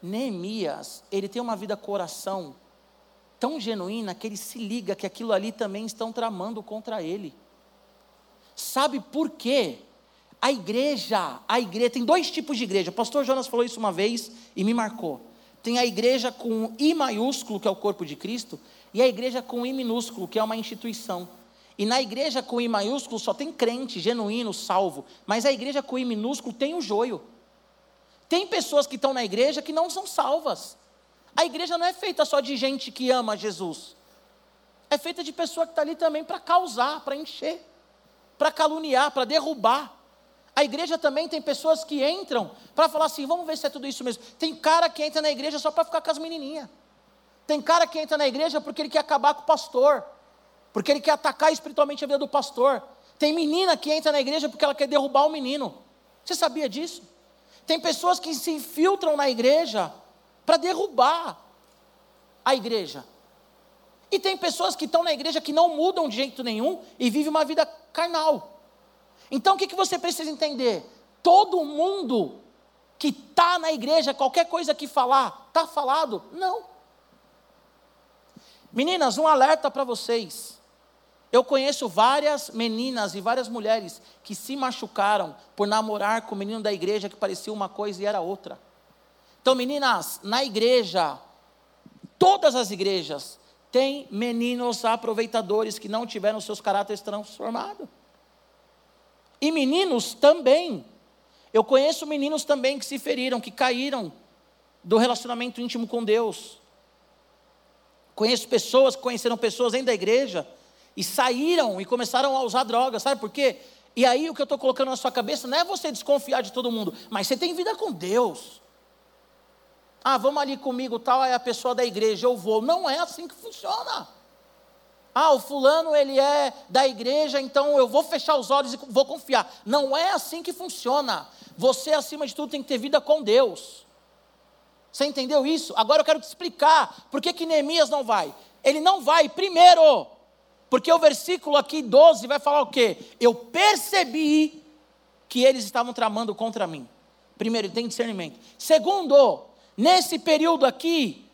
Neemias, ele tem uma vida coração tão genuína que ele se liga que aquilo ali também estão tramando contra ele. Sabe por quê? A igreja, a igreja, tem dois tipos de igreja. O pastor Jonas falou isso uma vez e me marcou. Tem a igreja com I maiúsculo, que é o corpo de Cristo, e a igreja com I minúsculo, que é uma instituição. E na igreja com I maiúsculo só tem crente, genuíno, salvo. Mas a igreja com I minúsculo tem o joio. Tem pessoas que estão na igreja que não são salvas. A igreja não é feita só de gente que ama Jesus. É feita de pessoa que está ali também para causar, para encher, para caluniar, para derrubar. A igreja também tem pessoas que entram para falar assim: vamos ver se é tudo isso mesmo. Tem cara que entra na igreja só para ficar com as menininhas. Tem cara que entra na igreja porque ele quer acabar com o pastor, porque ele quer atacar espiritualmente a vida do pastor. Tem menina que entra na igreja porque ela quer derrubar o menino. Você sabia disso? Tem pessoas que se infiltram na igreja para derrubar a igreja. E tem pessoas que estão na igreja que não mudam de jeito nenhum e vivem uma vida carnal. Então o que, que você precisa entender? Todo mundo que está na igreja, qualquer coisa que falar, está falado? Não. Meninas, um alerta para vocês. Eu conheço várias meninas e várias mulheres que se machucaram por namorar com o menino da igreja que parecia uma coisa e era outra. Então, meninas, na igreja, todas as igrejas, tem meninos aproveitadores que não tiveram seus caráteres transformados. E meninos também. Eu conheço meninos também que se feriram, que caíram do relacionamento íntimo com Deus. Conheço pessoas conheceram pessoas dentro da igreja e saíram e começaram a usar drogas, sabe por quê? E aí o que eu estou colocando na sua cabeça não é você desconfiar de todo mundo, mas você tem vida com Deus. Ah, vamos ali comigo, tal, é a pessoa da igreja, eu vou. Não é assim que funciona. ah, o fulano ele é da igreja, então eu vou fechar os olhos e vou confiar. Não é assim que funciona. Você, acima de tudo, tem que ter vida com Deus. Você entendeu isso? Agora eu quero te explicar por que, que Neemias não vai. Ele não vai, primeiro, porque o versículo aqui 12 vai falar o quê? Eu percebi que eles estavam tramando contra mim. Primeiro, tem discernimento. Segundo, nesse período aqui,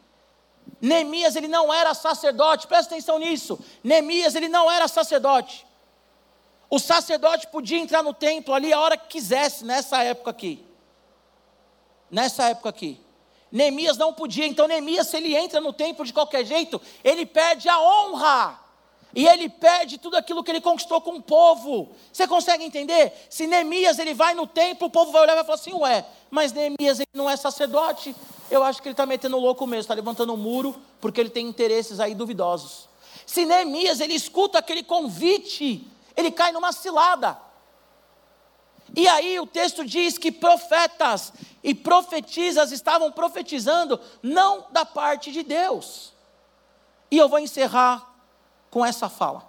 Neemias ele não era sacerdote, presta atenção nisso. Neemias ele não era sacerdote. O sacerdote podia entrar no templo ali a hora que quisesse, nessa época aqui. Nessa época aqui. Neemias não podia, então Neemias, se ele entra no templo de qualquer jeito, ele perde a honra. E ele perde tudo aquilo que ele conquistou com o povo. Você consegue entender? Se Neemias ele vai no templo, o povo vai olhar e vai falar assim: Ué, mas Neemias ele não é sacerdote. Eu acho que ele está metendo louco mesmo, está levantando um muro, porque ele tem interesses aí duvidosos. Se Neemias ele escuta aquele convite, ele cai numa cilada. E aí o texto diz que profetas e profetisas estavam profetizando não da parte de Deus. E eu vou encerrar com essa fala.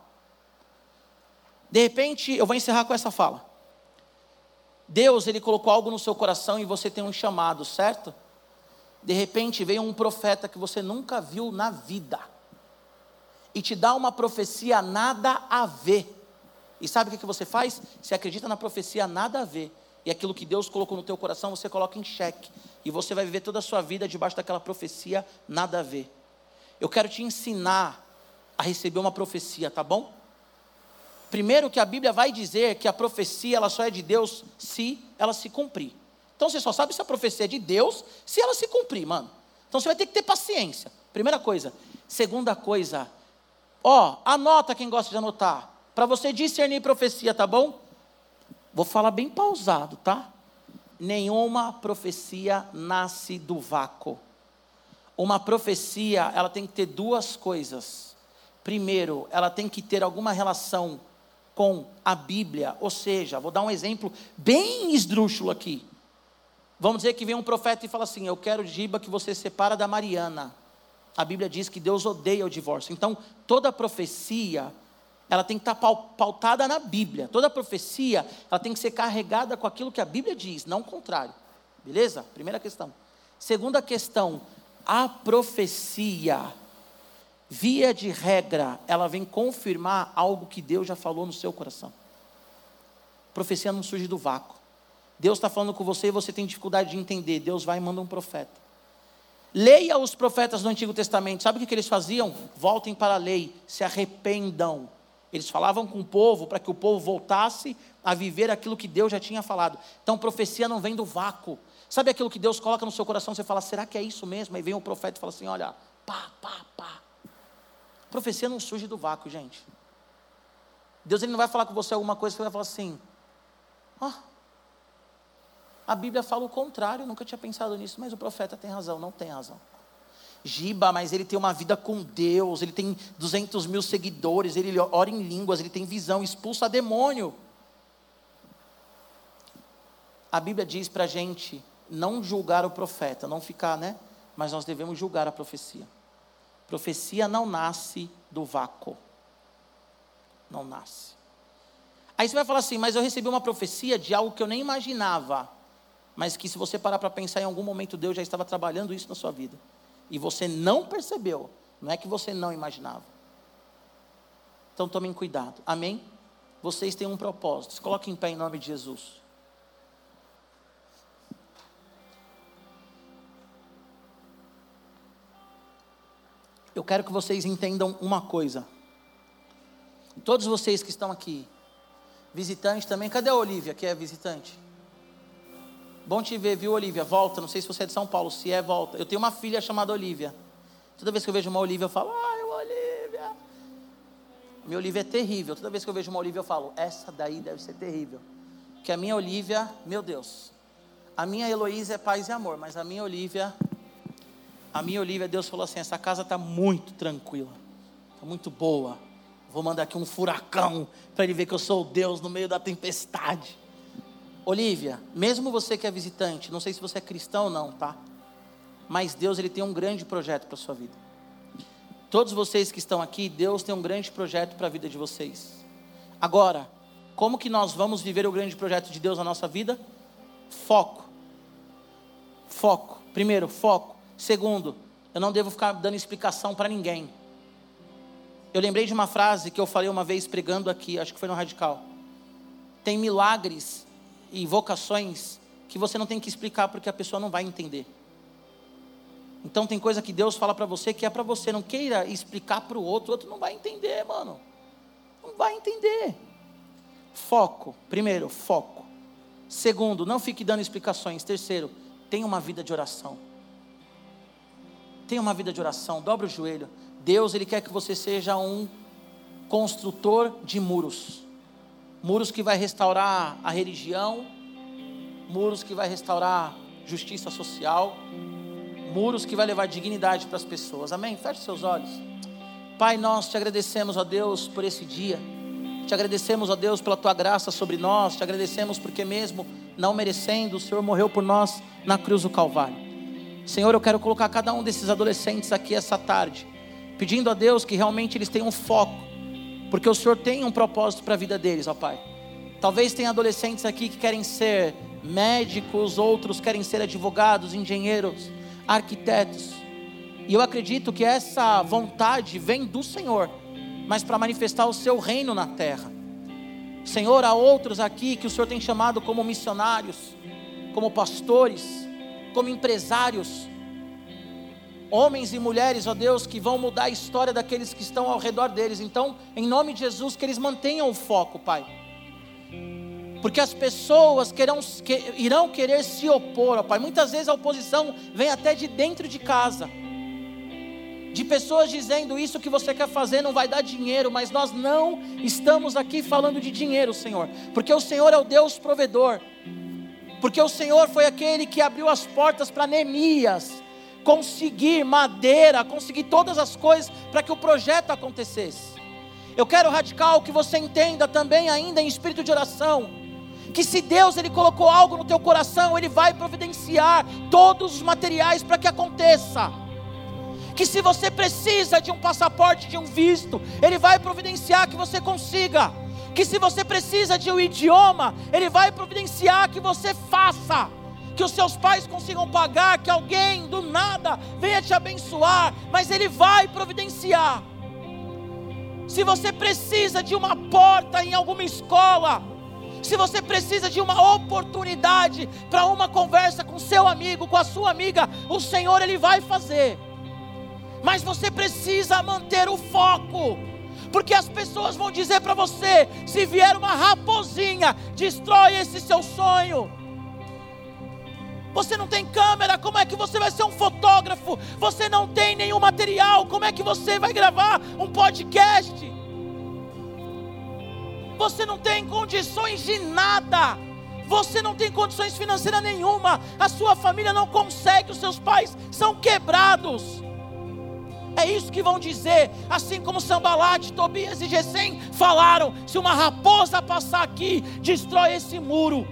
De repente, eu vou encerrar com essa fala. Deus, ele colocou algo no seu coração e você tem um chamado, certo? De repente veio um profeta que você nunca viu na vida e te dá uma profecia nada a ver. E sabe o que você faz? Você acredita na profecia nada a ver. E aquilo que Deus colocou no teu coração, você coloca em xeque. E você vai viver toda a sua vida debaixo daquela profecia nada a ver. Eu quero te ensinar a receber uma profecia, tá bom? Primeiro que a Bíblia vai dizer que a profecia ela só é de Deus se ela se cumprir. Então você só sabe se a profecia é de Deus se ela se cumprir, mano. Então você vai ter que ter paciência. Primeira coisa. Segunda coisa, ó, anota quem gosta de anotar. Para você discernir profecia, tá bom? Vou falar bem pausado, tá? Nenhuma profecia nasce do vácuo. Uma profecia, ela tem que ter duas coisas primeiro, ela tem que ter alguma relação com a Bíblia, ou seja, vou dar um exemplo bem esdrúxulo aqui. Vamos dizer que vem um profeta e fala assim: Eu quero, Giba, que você separa da Mariana. A Bíblia diz que Deus odeia o divórcio. Então, toda profecia, ela tem que estar pautada na Bíblia. Toda profecia, ela tem que ser carregada com aquilo que a Bíblia diz, não o contrário. Beleza? Primeira questão. Segunda questão, a profecia via de regra, ela vem confirmar algo que Deus já falou no seu coração. Profecia não surge do vácuo. Deus está falando com você e você tem dificuldade de entender. Deus vai e manda um profeta. Leia os profetas do Antigo Testamento. Sabe o que, eles faziam? Voltem para a lei, se arrependam. Eles falavam com o povo para que o povo voltasse a viver aquilo que Deus já tinha falado. Então, profecia não vem do vácuo. Sabe aquilo que Deus coloca no seu coração? Você fala, será que é isso mesmo? Aí vem o profeta e fala assim: olha, pá, pá, pá. Profecia não surge do vácuo, gente. Deus ele não vai falar com você alguma coisa que vai falar assim: ó, oh, a Bíblia fala o contrário, nunca tinha pensado nisso, mas o profeta tem razão, não tem razão. Giba, mas ele tem uma vida com Deus, ele tem 200 mil seguidores, ele ora em línguas, ele tem visão, expulsa demônio. A Bíblia diz para a gente não julgar o profeta, não ficar, né? Mas nós devemos julgar a profecia. Profecia não nasce do vácuo. Não nasce. Aí você vai falar assim, mas eu recebi uma profecia de algo que eu nem imaginava. Mas que se você parar para pensar, em algum momento Deus já estava trabalhando isso na sua vida. E você não percebeu. Não é que você não imaginava. Então tomem cuidado. Amém? Vocês têm um propósito. Se coloquem em pé em nome de Jesus. Eu quero que vocês entendam uma coisa. Todos vocês que estão aqui, visitantes também, cadê a Olivia, que é visitante? Bom te ver, viu, Olivia? Volta, não sei se você é de São Paulo, se é, volta. Eu tenho uma filha chamada Olivia. Toda vez que eu vejo uma Olivia, eu falo, ai, Olivia. Minha Olivia é terrível. Toda vez que eu vejo uma Olivia, eu falo, essa daí deve ser terrível. Que a minha Olivia, meu Deus. A minha Heloísa é paz e amor, mas a minha Olivia a minha Olivia, Deus falou assim: essa casa está muito tranquila, está muito boa. Vou mandar aqui um furacão para ele ver que eu sou o Deus no meio da tempestade. Olivia, mesmo você que é visitante, não sei se você é cristão ou não, tá? Mas Deus ele tem um grande projeto para sua vida. Todos vocês que estão aqui, Deus tem um grande projeto para a vida de vocês. Agora, como que nós vamos viver o grande projeto de Deus na nossa vida? Foco. Foco. Primeiro, foco. Segundo, eu não devo ficar dando explicação para ninguém. Eu lembrei de uma frase que eu falei uma vez pregando aqui, acho que foi no Radical. Tem milagres e vocações que você não tem que explicar porque a pessoa não vai entender. Então tem coisa que Deus fala para você que é para você, não queira explicar para o outro, o outro não vai entender, mano. Não vai entender. Foco, primeiro, foco. Segundo, não fique dando explicações. Terceiro, tenha uma vida de oração. Tenha uma vida de oração, dobra o joelho. Deus, Ele quer que você seja um construtor de muros. Muros que vai restaurar a religião, muros que vai restaurar justiça social, muros que vai levar dignidade para as pessoas. Amém? Feche seus olhos. Pai, nós te agradecemos, ó Deus, por esse dia. Te agradecemos, ó Deus, pela tua graça sobre nós. Te agradecemos porque mesmo não merecendo, o Senhor morreu por nós na cruz do Calvário. Senhor, eu quero colocar cada um desses adolescentes aqui essa tarde, pedindo a Deus que realmente eles tenham foco, porque o Senhor tem um propósito para a vida deles, ó Pai. Talvez tenha adolescentes aqui que querem ser médicos, outros querem ser advogados, engenheiros arquitetos. E eu acredito que essa vontade vem do Senhor, mas para manifestar o seu reino na terra. Senhor, há outros aqui que o Senhor tem chamado como missionários, como pastores, como empresários, homens e mulheres, ó Deus, que vão mudar a história daqueles que estão ao redor deles. Então, em nome de Jesus, que eles mantenham o foco, Pai porque as pessoas querão, que, irão querer se opor, ó Pai. Muitas vezes a oposição vem até de dentro de casa, de pessoas dizendo isso que você quer fazer não vai dar dinheiro, mas nós não estamos aqui falando de dinheiro, Senhor, porque o Senhor é o Deus provedor, porque o Senhor foi aquele que abriu as portas para Neemias conseguir madeira, conseguir todas as coisas para que o projeto acontecesse. Eu quero radical que você entenda também ainda em espírito de oração que se Deus ele colocou algo no teu coração, ele vai providenciar todos os materiais para que aconteça. Que se você precisa de um passaporte, de um visto, ele vai providenciar que você consiga. Que se você precisa de um idioma, ele vai providenciar que você faça. Que os seus pais consigam pagar, que alguém do nada venha te abençoar, mas ele vai providenciar. Se você precisa de uma porta em alguma escola, se você precisa de uma oportunidade para uma conversa com seu amigo, com a sua amiga, o Senhor ele vai fazer. Mas você precisa manter o foco. Porque as pessoas vão dizer para você: se vier uma raposinha, destrói esse seu sonho. Você não tem câmera, como é que você vai ser um fotógrafo? Você não tem nenhum material, como é que você vai gravar um podcast? você não tem condições de nada. Você não tem condições financeiras nenhuma. A sua família não consegue, os seus pais são quebrados. É isso que vão dizer, assim como Sambalate, Tobias e Gesem falaram: se uma raposa passar aqui, destrói esse muro.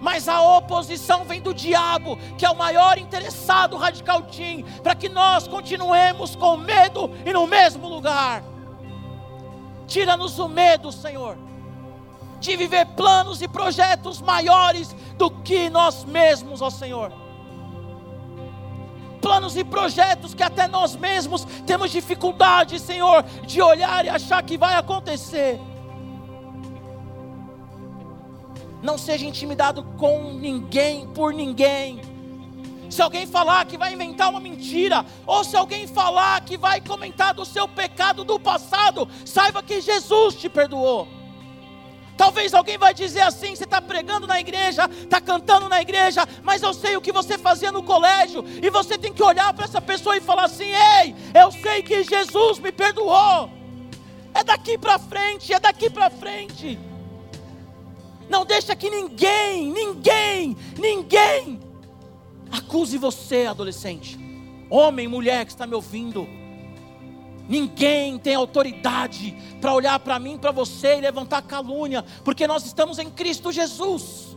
Mas a oposição vem do diabo, que é o maior interessado radical team, para que nós continuemos com medo e no mesmo lugar. Tira-nos o medo, Senhor, de viver planos e projetos maiores do que nós mesmos, ó Senhor. Planos e projetos que até nós mesmos temos dificuldade, Senhor, de olhar e achar que vai acontecer. Não seja intimidado com ninguém, por ninguém se alguém falar que vai inventar uma mentira, ou se alguém falar que vai comentar do seu pecado do passado, saiba que Jesus te perdoou. Talvez alguém vai dizer assim: você está pregando na igreja, está cantando na igreja, mas eu sei o que você fazia no colégio, e você tem que olhar para essa pessoa e falar assim: ei, eu sei que Jesus me perdoou. É daqui para frente, é daqui para frente. Não deixa que ninguém, ninguém, ninguém Acuse você, adolescente, homem, mulher que está me ouvindo. Ninguém tem autoridade para olhar para mim, para você e levantar calúnia, porque nós estamos em Cristo Jesus.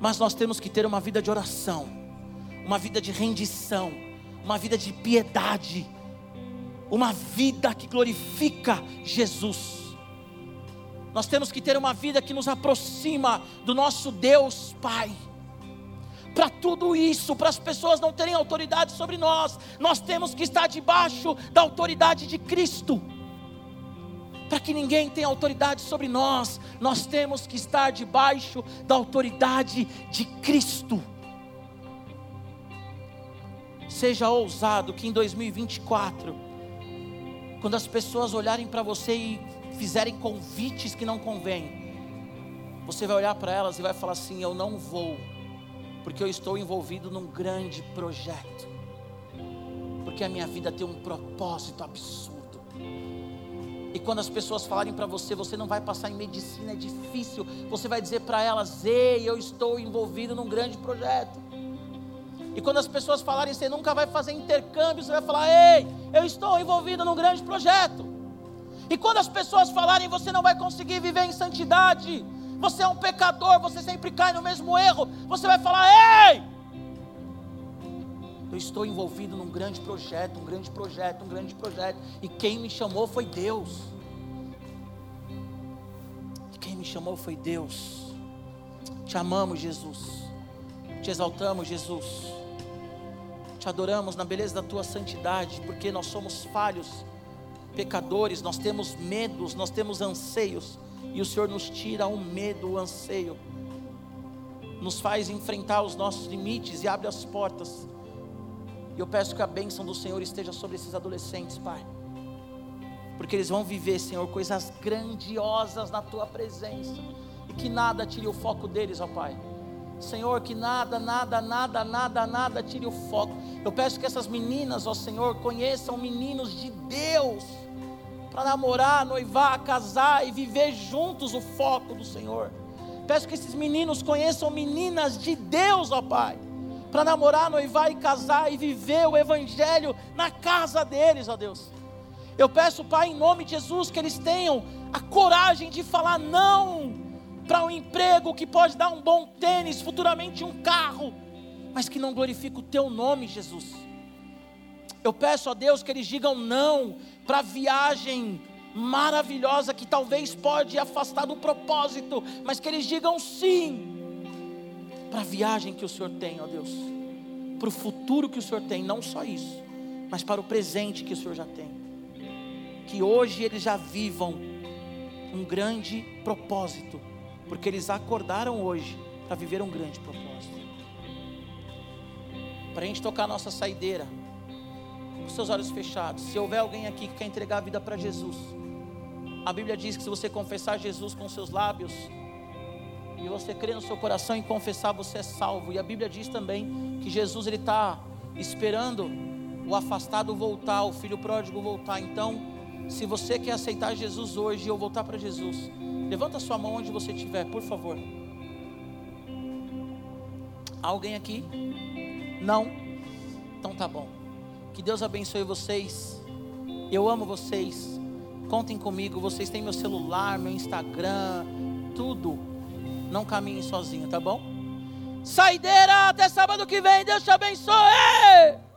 Mas nós temos que ter uma vida de oração, uma vida de rendição, uma vida de piedade, uma vida que glorifica Jesus. Nós temos que ter uma vida que nos aproxima do nosso Deus Pai. Para tudo isso, para as pessoas não terem autoridade sobre nós, nós temos que estar debaixo da autoridade de Cristo. Para que ninguém tenha autoridade sobre nós, nós temos que estar debaixo da autoridade de Cristo. Seja ousado que em 2024, quando as pessoas olharem para você e fizerem convites que não convêm, você vai olhar para elas e vai falar assim: Eu não vou, porque eu estou envolvido num grande projeto, porque a minha vida tem um propósito absurdo. E quando as pessoas falarem para você, você não vai passar em medicina, é difícil, você vai dizer para elas: Ei, eu estou envolvido num grande projeto. E quando as pessoas falarem, você nunca vai fazer intercâmbio, você vai falar: Ei, eu estou envolvido num grande projeto. E quando as pessoas falarem, você não vai conseguir viver em santidade, você é um pecador, você sempre cai no mesmo erro, você vai falar: Ei, eu estou envolvido num grande projeto, um grande projeto, um grande projeto, e quem me chamou foi Deus. E quem me chamou foi Deus. Te amamos, Jesus. Te exaltamos, Jesus te adoramos na beleza da tua santidade, porque nós somos falhos, pecadores, nós temos medos, nós temos anseios, e o Senhor nos tira o medo, o anseio, nos faz enfrentar os nossos limites e abre as portas. E eu peço que a bênção do Senhor esteja sobre esses adolescentes, Pai, porque eles vão viver, Senhor, coisas grandiosas na tua presença, e que nada tire o foco deles, ó Pai Senhor, que nada, nada, nada, nada, nada tire o foco. Eu peço que essas meninas, ó Senhor, conheçam meninos de Deus, para namorar, noivar, casar e viver juntos o foco do Senhor. Peço que esses meninos conheçam meninas de Deus, ó Pai, para namorar, noivar e casar e viver o Evangelho na casa deles, ó Deus. Eu peço, Pai, em nome de Jesus, que eles tenham a coragem de falar não para um emprego que pode dar um bom tênis, futuramente um carro, mas que não glorifica o teu nome, Jesus. Eu peço a Deus que eles digam não para a viagem maravilhosa que talvez pode afastar do propósito, mas que eles digam sim para a viagem que o Senhor tem, ó Deus, para o futuro que o Senhor tem, não só isso, mas para o presente que o Senhor já tem. Que hoje eles já vivam um grande propósito porque eles acordaram hoje para viver um grande propósito. Para a gente tocar a nossa saideira, com seus olhos fechados. Se houver alguém aqui que quer entregar a vida para Jesus, a Bíblia diz que se você confessar Jesus com seus lábios, e você crer no seu coração e confessar, você é salvo. E a Bíblia diz também que Jesus ele está esperando o afastado voltar, o filho pródigo voltar. Então, se você quer aceitar Jesus hoje ou voltar para Jesus, Levanta sua mão onde você estiver, por favor. Alguém aqui? Não? Então tá bom. Que Deus abençoe vocês. Eu amo vocês. Contem comigo. Vocês têm meu celular, meu Instagram, tudo. Não caminhem sozinho, tá bom? Saideira, até sábado que vem. Deus te abençoe.